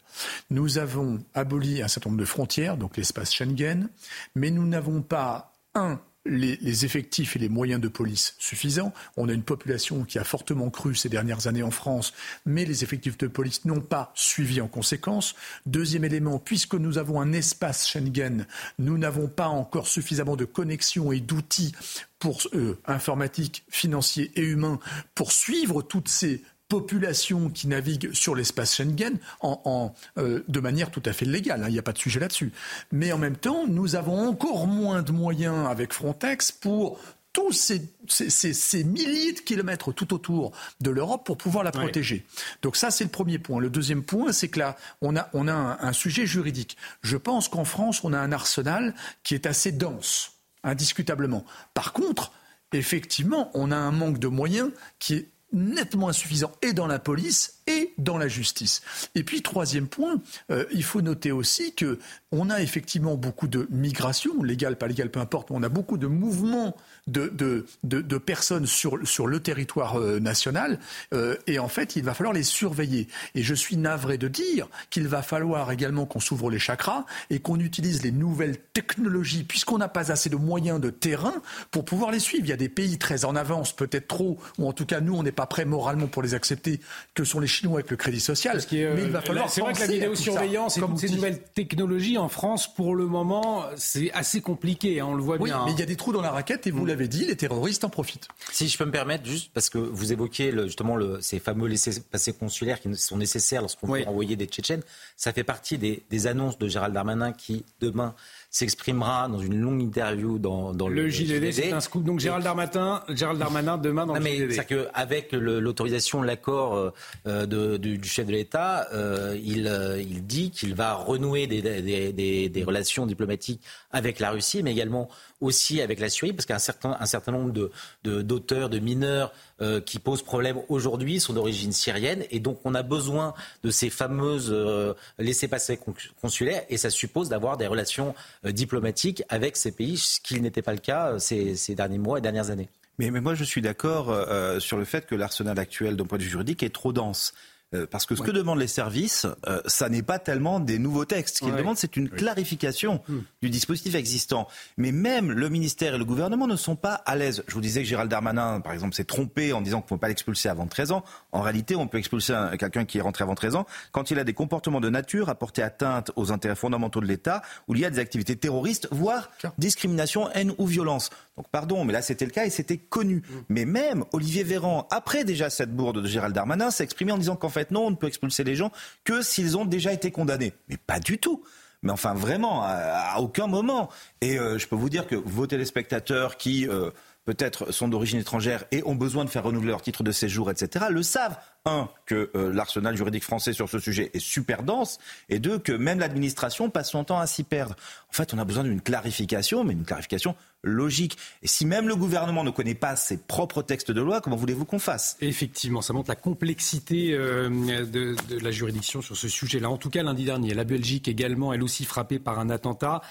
S6: Nous avons aboli un certain nombre de frontières, donc l'espace Schengen, mais nous n'avons pas un les, effectifs et les moyens de police suffisants. On a une population qui a fortement cru ces dernières années en France, mais les effectifs de police n'ont pas suivi en conséquence. Deuxième élément, puisque nous avons un espace Schengen, nous n'avons pas encore suffisamment de connexions et d'outils pour euh, informatiques, financiers et humains pour suivre toutes ces population qui navigue sur l'espace Schengen en, euh, de manière tout à fait légale. Hein, il n'y a pas de sujet là-dessus. Mais en même temps, nous avons encore moins de moyens avec Frontex pour tous ces, milliers de kilomètres tout autour de l'Europe pour pouvoir la protéger. Donc ça, c'est le premier point. Le deuxième point, c'est que là, on a, on a un sujet juridique. Je pense qu'en France, on a un arsenal qui est assez dense, indiscutablement. Par contre, effectivement, on a un manque de moyens qui est nettement insuffisant et dans la police et dans la justice. Et puis troisième point, euh, il faut noter aussi que on a effectivement beaucoup de migration, légale, pas légale, peu importe, on a beaucoup de mouvements de, de, de, personnes sur, sur le territoire euh, national. Euh, et en fait, il va falloir les surveiller. Et je suis navré de dire qu'il va falloir également qu'on s'ouvre les chakras et qu'on utilise les nouvelles technologies, puisqu'on n'a pas assez de moyens de terrain pour pouvoir les suivre. Il y a des pays très en avance, peut-être trop, ou en tout cas, nous, on n'est pas prêts moralement pour les accepter, que sont les Chinois avec le crédit social.
S1: mais il va falloir. C'est vrai que la vidéosurveillance et toutes ces nouvelles technologies en France, pour le moment, c'est assez compliqué, hein, on le voit
S6: oui,
S1: bien.
S6: Mais il y a des trous dans la raquette et vous mm. L'avez dit, les terroristes en profitent.
S2: Si je peux me permettre, juste parce que vous évoquiez justement le, ces fameux laissés-passer consulaires qui sont nécessaires lorsqu'on veut envoyer des Tchétchènes, ça fait partie des, des annonces de Gérald Darmanin qui, demain, s'exprimera dans une longue interview dans, dans
S1: le, le JDD. C'est un scoop. Donc Gérald Darmanin, Gérald Darmanin demain dans non, le mais
S2: C'est qu'avec l'autorisation, l'accord euh, euh, du, du, chef de l'État, euh, il, euh, il dit qu'il va renouer des, des, des, des, relations diplomatiques avec la Russie, mais également aussi avec la Syrie, parce qu'un certain, un certain nombre d'auteurs, de, de, mineurs euh, qui posent problème aujourd'hui sont d'origine syrienne. Et donc, on a besoin de ces fameuses euh, laissés-passer consulaires. Et ça suppose d'avoir des relations euh, diplomatiques avec ces pays, ce qui n'était pas le cas ces, derniers mois et dernières années.
S8: Mais, moi, je suis d'accord sur le fait que l'arsenal actuel d'un point de vue juridique est trop dense. Euh, parce que ce que demandent les services, euh, ça n'est pas tellement des nouveaux textes. Ce qu'ils demandent, c'est une clarification hmm. du dispositif existant. Mais même le ministère et le gouvernement ne sont pas à l'aise. Je vous disais que Gérald Darmanin, par exemple, s'est trompé en disant qu'on ne peut pas l'expulser avant 13 ans. En réalité, on peut expulser quelqu'un qui est rentré avant 13 ans quand il a des comportements de nature à porter atteinte aux intérêts fondamentaux de l'État, où il y a des activités terroristes, voire discrimination, haine ou violence. Donc pardon, mais là c'était le cas et c'était connu. Mm. Mais même Olivier Véran, après déjà cette bourde de Gérald Darmanin, s'est exprimé en disant qu'en fait non, on ne peut expulser les gens que s'ils ont déjà été condamnés. Mais pas du tout. Mais enfin vraiment, à, aucun moment. Et euh, je peux vous dire que vos téléspectateurs qui... Euh, peut-être sont d'origine étrangère et ont besoin de faire renouveler leur titre de séjour, etc., le savent. Un, que euh, l'arsenal juridique français sur ce sujet est super dense, et deux, que même l'administration passe son temps à s'y perdre. En fait, on a besoin d'une clarification, mais une clarification logique. Et si même le gouvernement ne connaît pas ses propres textes de loi, comment voulez-vous qu'on fasse?
S1: Effectivement, ça montre la complexité euh, de, de, la juridiction sur ce sujet-là. En tout cas, lundi dernier, la Belgique également, elle aussi frappée par un attentat.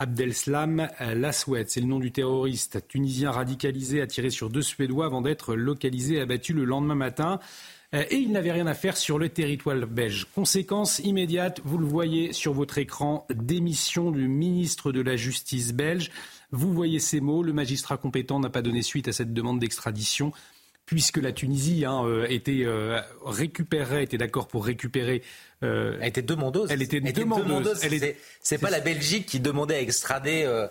S1: Abdelslam Laswet, c'est le nom du terroriste tunisien radicalisé, a tiré sur deux Suédois avant d'être localisé et abattu le lendemain matin. Euh, et il n'avait rien à faire sur le territoire belge. Conséquence immédiate, vous le voyez sur votre écran, démission du ministre de la Justice belge. Vous voyez ces mots, le magistrat compétent n'a pas donné suite à cette demande d'extradition puisque la Tunisie hein, euh, était euh, récupérait, était d'accord pour récupérer.
S2: Euh, elle était demandeuse.
S1: Elle était demandeuse.
S2: C'est pas la Belgique qui demandait à extrader.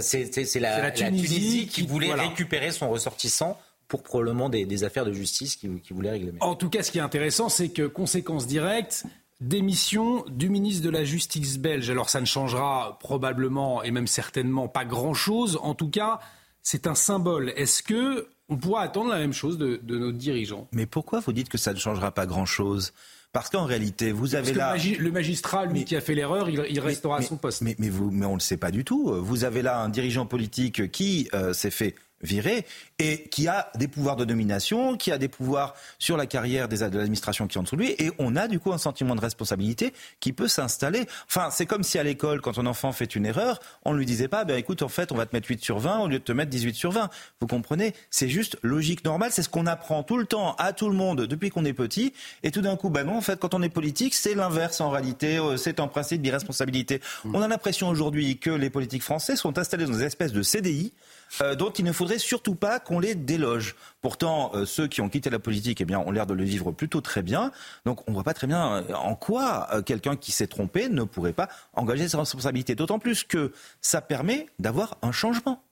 S2: c'est la, Tunisie, qui, voulait récupérer son ressortissant pour probablement des, affaires de justice qui, qui voulait régler.
S1: En tout cas, ce qui est intéressant, c'est que conséquence directe, démission du ministre de la Justice belge. Alors ça ne changera probablement et même certainement pas grand-chose. En tout cas, c'est un symbole. Est-ce que on pourra attendre la même chose de, nos dirigeants.
S8: Mais pourquoi vous dites que ça ne changera pas grand-chose? Parce qu'en réalité, vous avez là.
S1: Le magistrat, lui, qui a fait l'erreur, il, restera
S8: à
S1: son poste.
S8: Mais, vous, mais on ne le sait pas du tout. Vous avez là un dirigeant politique qui euh, s'est fait viré et qui a des pouvoirs de domination, qui a des pouvoirs sur la carrière des, de l'administration qui est en dessous de lui, et on a du coup un sentiment de responsabilité qui peut s'installer. Enfin, c'est comme si à l'école, quand un enfant fait une erreur, on ne lui disait pas, ben écoute, en fait, on va te mettre 8 sur 20 au lieu de te mettre 18 sur 20. Vous comprenez? C'est juste logique normale, c'est ce qu'on apprend tout le temps à tout le monde depuis qu'on est petit, et tout d'un coup, ben non, en fait, quand on est politique, c'est l'inverse en réalité, euh, c'est un principe d'irresponsabilité. Mmh. On a l'impression aujourd'hui que les politiques français sont installés dans des espèces de CDI, euh, dont il ne faudrait surtout pas qu'on les déloge. Pourtant, euh, ceux qui ont quitté la politique eh bien, ont l'air de le vivre plutôt très bien. Donc on ne voit pas très bien euh, en quoi quelqu'un qui s'est trompé ne pourrait pas engager ses responsabilités. D'autant plus que ça permet d'avoir un changement.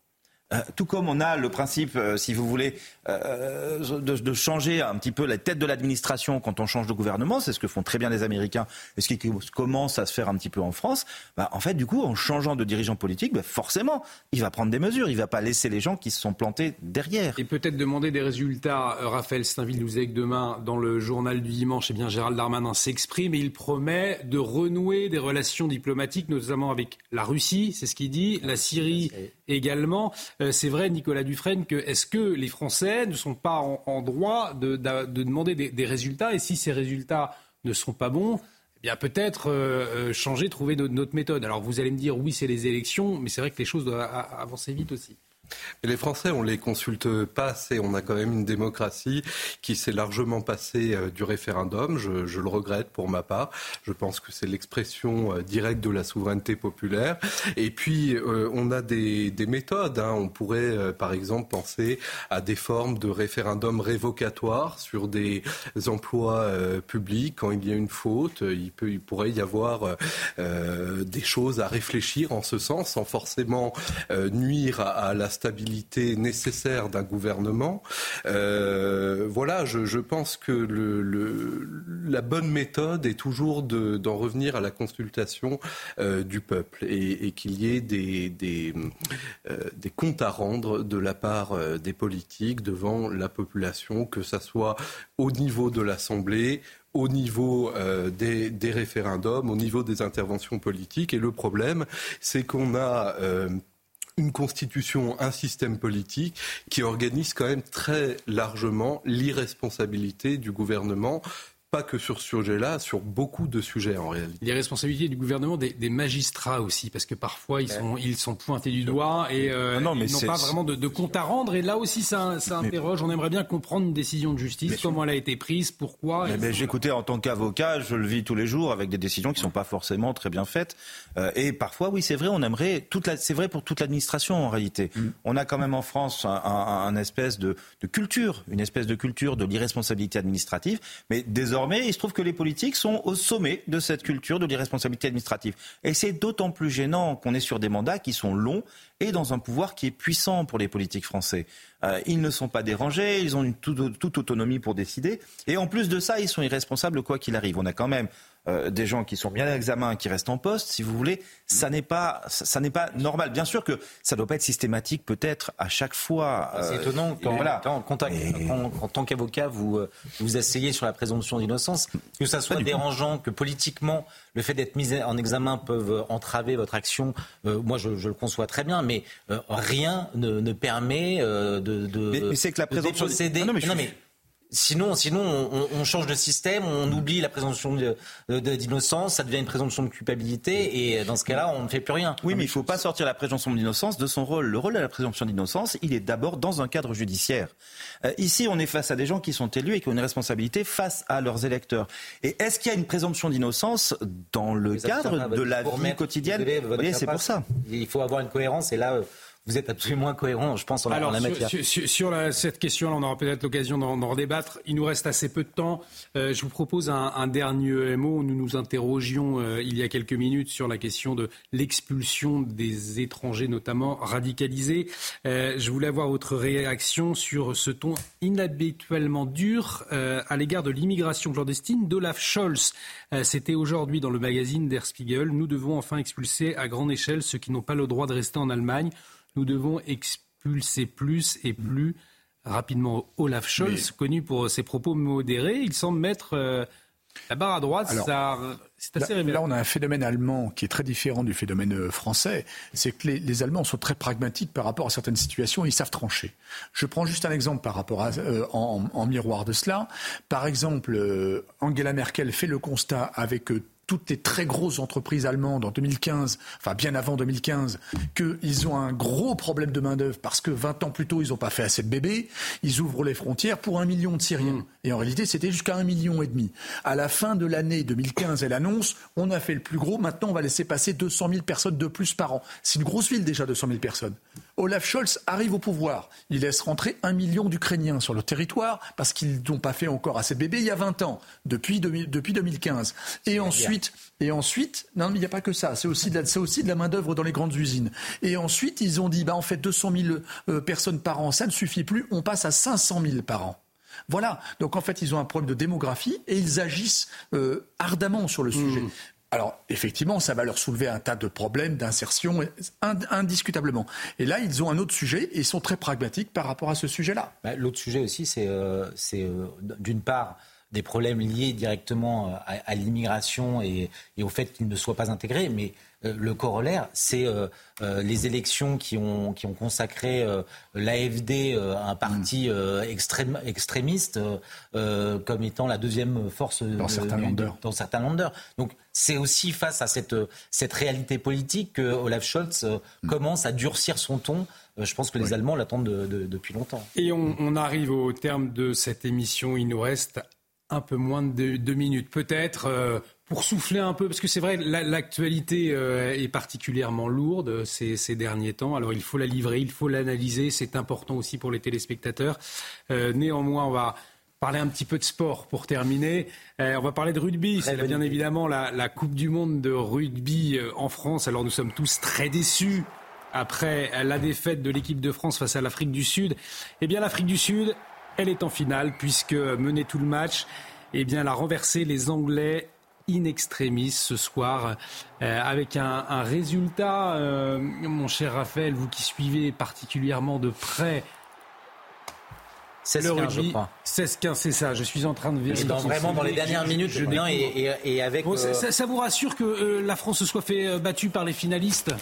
S8: Euh, tout comme on a le principe, euh, si vous voulez, euh, de, changer un petit peu la tête de l'administration quand on change de gouvernement, c'est ce que font très bien les Américains et ce qui commence à se faire un petit peu en France. Bah, en fait, du coup, en changeant de dirigeant politique, bah, forcément, il va prendre des mesures. Il ne va pas laisser les gens qui se sont plantés derrière.
S1: Et peut-être demander des résultats. Raphaël Steinville nous dit que demain, dans le journal du dimanche, eh bien, Gérald Darmanin s'exprime et il promet de renouer des relations diplomatiques, notamment avec la Russie, c'est ce qu'il dit, la Syrie également. Euh, c'est vrai, Nicolas Dufresne, que est-ce que les Français ne sont pas en, droit de, demander des, résultats Et si ces résultats ne sont pas bons, eh bien peut-être euh, euh, changer, trouver notre méthode. Alors vous allez me dire, oui, c'est les élections, mais c'est vrai que les choses doivent avancer vite aussi
S7: les Français, on les consulte pas assez. On a quand même une démocratie qui s'est largement passée euh, du référendum. Je, le regrette pour ma part. Je pense que c'est l'expression euh, directe de la souveraineté populaire. Et puis, euh, on a des, méthodes. Hein. On pourrait, par exemple, penser à des formes de référendum révocatoire sur des emplois publics. Quand il y a une faute, il pourrait y avoir des choses à réfléchir en ce sens, sans forcément nuire à, à la stabilité nécessaire d'un gouvernement. Euh, voilà, je, pense que la bonne méthode est toujours d'en revenir à la consultation euh, du peuple et, qu'il y ait euh, des, comptes à rendre de la part des politiques devant la population, que ce soit au niveau de l'Assemblée, au niveau des, référendums, au niveau des interventions politiques. Et le problème, c'est qu'on a une constitution, un système politique qui organise quand même très largement l'irresponsabilité du gouvernement pas que sur ce sujet-là, sur beaucoup de sujets en réalité.
S1: Les responsabilités du gouvernement, des, magistrats aussi, parce que parfois ils sont, ils sont pointés du doigt et euh, non, mais ils n'ont pas vraiment de, compte à rendre. Et là aussi, ça, ça interroge. On aimerait bien comprendre une décision de justice, comment elle a été prise, pourquoi.
S8: Mais, j'écoutais en tant qu'avocat, je le vis tous les jours avec des décisions qui ne sont pas forcément très bien faites. Euh, et parfois, oui, c'est vrai, on aimerait toute la, c'est vrai pour toute l'administration en réalité. Mm. On a quand même en France un, espèce de, de, culture, une espèce de culture de l'irresponsabilité administrative, mais désormais désormais, il se trouve que les politiques sont au sommet de cette culture de l'irresponsabilité administrative. Et c'est d'autant plus gênant qu'on est sur des mandats qui sont longs et dans un pouvoir qui est puissant pour les politiques français. Euh, ils ne sont pas dérangés, ils ont une toute, toute, autonomie pour décider. Et en plus de ça, ils sont irresponsables quoi qu'il arrive. On a quand même euh, des gens qui sont bien à l'examen, qui restent en poste, si vous voulez, ça n'est pas, ça, n'est pas normal. Bien sûr que ça ne doit pas être systématique, peut-être à chaque fois.
S2: C'est euh, étonnant quand, voilà. en tant qu'avocat, vous euh, vous asseyez sur la présomption d'innocence, que ça soit dérangeant, que politiquement le fait d'être mis en examen peuvent entraver votre action. moi, je, le conçois très bien, mais rien ne, permet de, de,
S8: mais, c'est que la présomption.
S2: Sinon, sinon on, change de système, on oublie la présomption d'innocence, ça devient une présomption de culpabilité, et dans ce cas-là, on ne fait plus rien.
S8: Oui, mais il ne faut pas sortir la présomption d'innocence de son rôle. Le rôle de la présomption d'innocence, il est d'abord dans un cadre judiciaire. Euh, ici, on est face à des gens qui sont élus et qui ont une responsabilité face à leurs électeurs. Et est-ce qu'il y a une présomption d'innocence dans le cadre de la vie quotidienne c'est pour ça.
S2: Il faut avoir une cohérence, et là euh, vous êtes absolument incohérent, je pense, en,
S1: Alors,
S2: la matière.
S1: Sur, sur, cette question-là, on aura peut-être l'occasion d'en redébattre. Il nous reste assez peu de temps. Euh, je vous propose un, un, dernier mot. Nous nous interrogions euh, il y a quelques minutes sur la question de l'expulsion des étrangers, notamment radicalisés. Euh, je voulais avoir votre réaction sur ce ton inhabituellement dur euh, à l'égard de l'immigration clandestine d'Olaf Scholz. C'était aujourd'hui dans le magazine Der Spiegel. Nous devons enfin expulser à grande échelle ceux qui n'ont pas le droit de rester en Allemagne nous devons expulser plus et plus rapidement Olaf Scholz, connu pour ses propos modérés. Il semble mettre euh, la barre à droite. c'est assez
S6: là, là, on a un phénomène allemand qui est très différent du phénomène euh, français. C'est que les, Allemands sont très pragmatiques par rapport à certaines situations et ils savent trancher. Je prends juste un exemple par rapport à, euh, en, miroir de cela. Par exemple, Angela Merkel fait le constat avec toutes les très grosses entreprises allemandes en 2015, enfin bien avant 2015, qu'ils ont un gros problème de main-d'œuvre parce que 20 ans plus tôt, ils n'ont pas fait assez de bébés. Ils ouvrent les frontières pour un million de Syriens. Mm. Et en réalité, c'était jusqu'à un million et demi. À la fin de l'année 2015, elle annonce on a fait le plus gros, maintenant on va laisser passer 200 000 personnes de plus par an. C'est une grosse ville déjà, 200 000 personnes. Olaf Scholz arrive au pouvoir. Il laisse rentrer un million d'Ukrainiens sur le territoire parce qu'ils n'ont pas fait encore assez de bébés il y a 20 ans, depuis, depuis 2015. Et ensuite, et ensuite, non, il n'y a pas que ça. C'est aussi de la, aussi de la main-d'œuvre dans les grandes usines. Et ensuite, ils ont dit, bah, en fait, 200 000 euh, personnes par an, ça ne suffit plus. On passe à 500 000 par an. Voilà. Donc en fait, ils ont un problème de démographie et ils agissent euh, ardemment sur le sujet. Mmh. Alors, effectivement, ça va leur soulever un tas de problèmes d'insertion, indiscutablement. Et là, ils ont un autre sujet et ils sont très pragmatiques par rapport à ce sujet-là.
S2: Bah, l'autre sujet aussi, c'est euh, euh, d'une part des problèmes liés directement euh, à, l'immigration et, au fait qu'ils ne soient pas intégrés, mais euh, le corollaire, c'est euh, euh, les élections qui ont, qui ont consacré l'AFD, un parti mm. extrême, extrémiste, comme étant la deuxième force
S6: dans, certains,
S2: dans certains landers. Donc c'est aussi face à cette, cette réalité politique que Olaf Scholz mm. commence à durcir son ton. Je pense que les Allemands l'attendent depuis longtemps.
S1: Et on, on, arrive au terme de cette émission. Il nous reste un peu moins de deux minutes. Peut-être pour souffler un peu, parce que c'est vrai, l'actualité euh, est particulièrement lourde ces, ces, derniers temps. Alors il faut la livrer, il faut l'analyser, c'est important aussi pour les téléspectateurs. Euh, néanmoins, on va parler un petit peu de sport pour terminer. Euh, on va parler de rugby. C'est bien évidemment la, la, Coupe du Monde de rugby en France. Alors nous sommes tous très déçus après la défaite de l'équipe de France face à l'Afrique du Sud. Eh bien l'Afrique du Sud, elle est en finale puisque menait tout le match. Eh bien, elle a renversé les Anglais in extremis ce soir, euh, avec un, résultat, euh, mon cher Raphaël, vous qui suivez particulièrement de près
S2: 16-15, je crois.
S1: 16-15, c'est ça. Je suis en train de vérifier.
S2: vraiment dans les dernières minutes, je, et, avec.
S1: Euh, ça, vous rassure que la France se soit fait battue par les finalistes?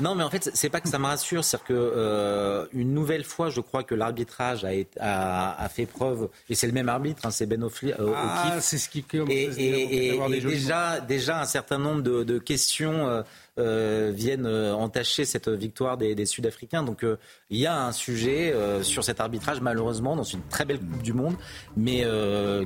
S2: Non, mais en fait, c'est pas que ça me rassure, c'est que euh, une nouvelle fois, je crois que l'arbitrage a, a, fait preuve, et c'est le même arbitre, hein, c'est Ben O'Keefe.
S1: ah, c'est ce qui
S2: et, et, et, déjà, déjà un certain nombre de, de questions euh, viennent euh, entacher cette victoire des, Sud-Africains. Donc euh, il y a un sujet sur cet arbitrage, malheureusement, dans une très belle Coupe du Monde, mais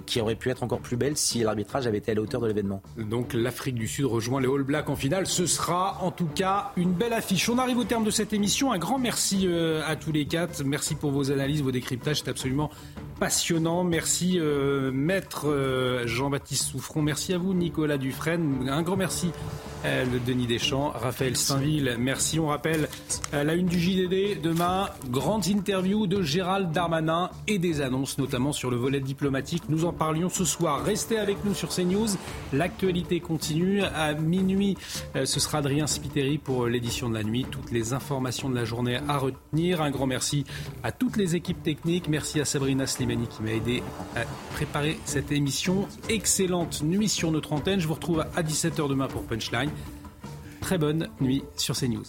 S2: qui aurait pu être encore plus belle si l'arbitrage avait été à la hauteur de l'événement.
S1: Donc l'Afrique du Sud rejoint les All Blacks en finale. Ce sera en tout cas une belle affiche. On arrive au terme de cette émission. Un grand merci à tous les quatre. Merci pour vos analyses, vos décryptages. C'est absolument passionnant. Merci maître Jean-Baptiste Souffron. Merci à vous Nicolas Dufresne. Un grand merci le Denis Deschamps, Raphaël Saint-Ville, merci. On rappelle la une du JDD demain, grande interview de Gérald Darmanin et des annonces notamment sur le volet diplomatique. Nous en parlions ce soir. Restez avec nous sur CNews. L'actualité continue. À minuit, euh, ce sera Adrien Spiteri pour l'édition de la nuit. Toutes les informations de la journée à retenir. Un grand merci à toutes les équipes techniques. Merci à Sabrina Slimani qui m'a aidé à préparer cette émission. Excellente nuit sur notre antenne. Je vous retrouve à 17h demain pour Punchline. Très bonne nuit sur CNews.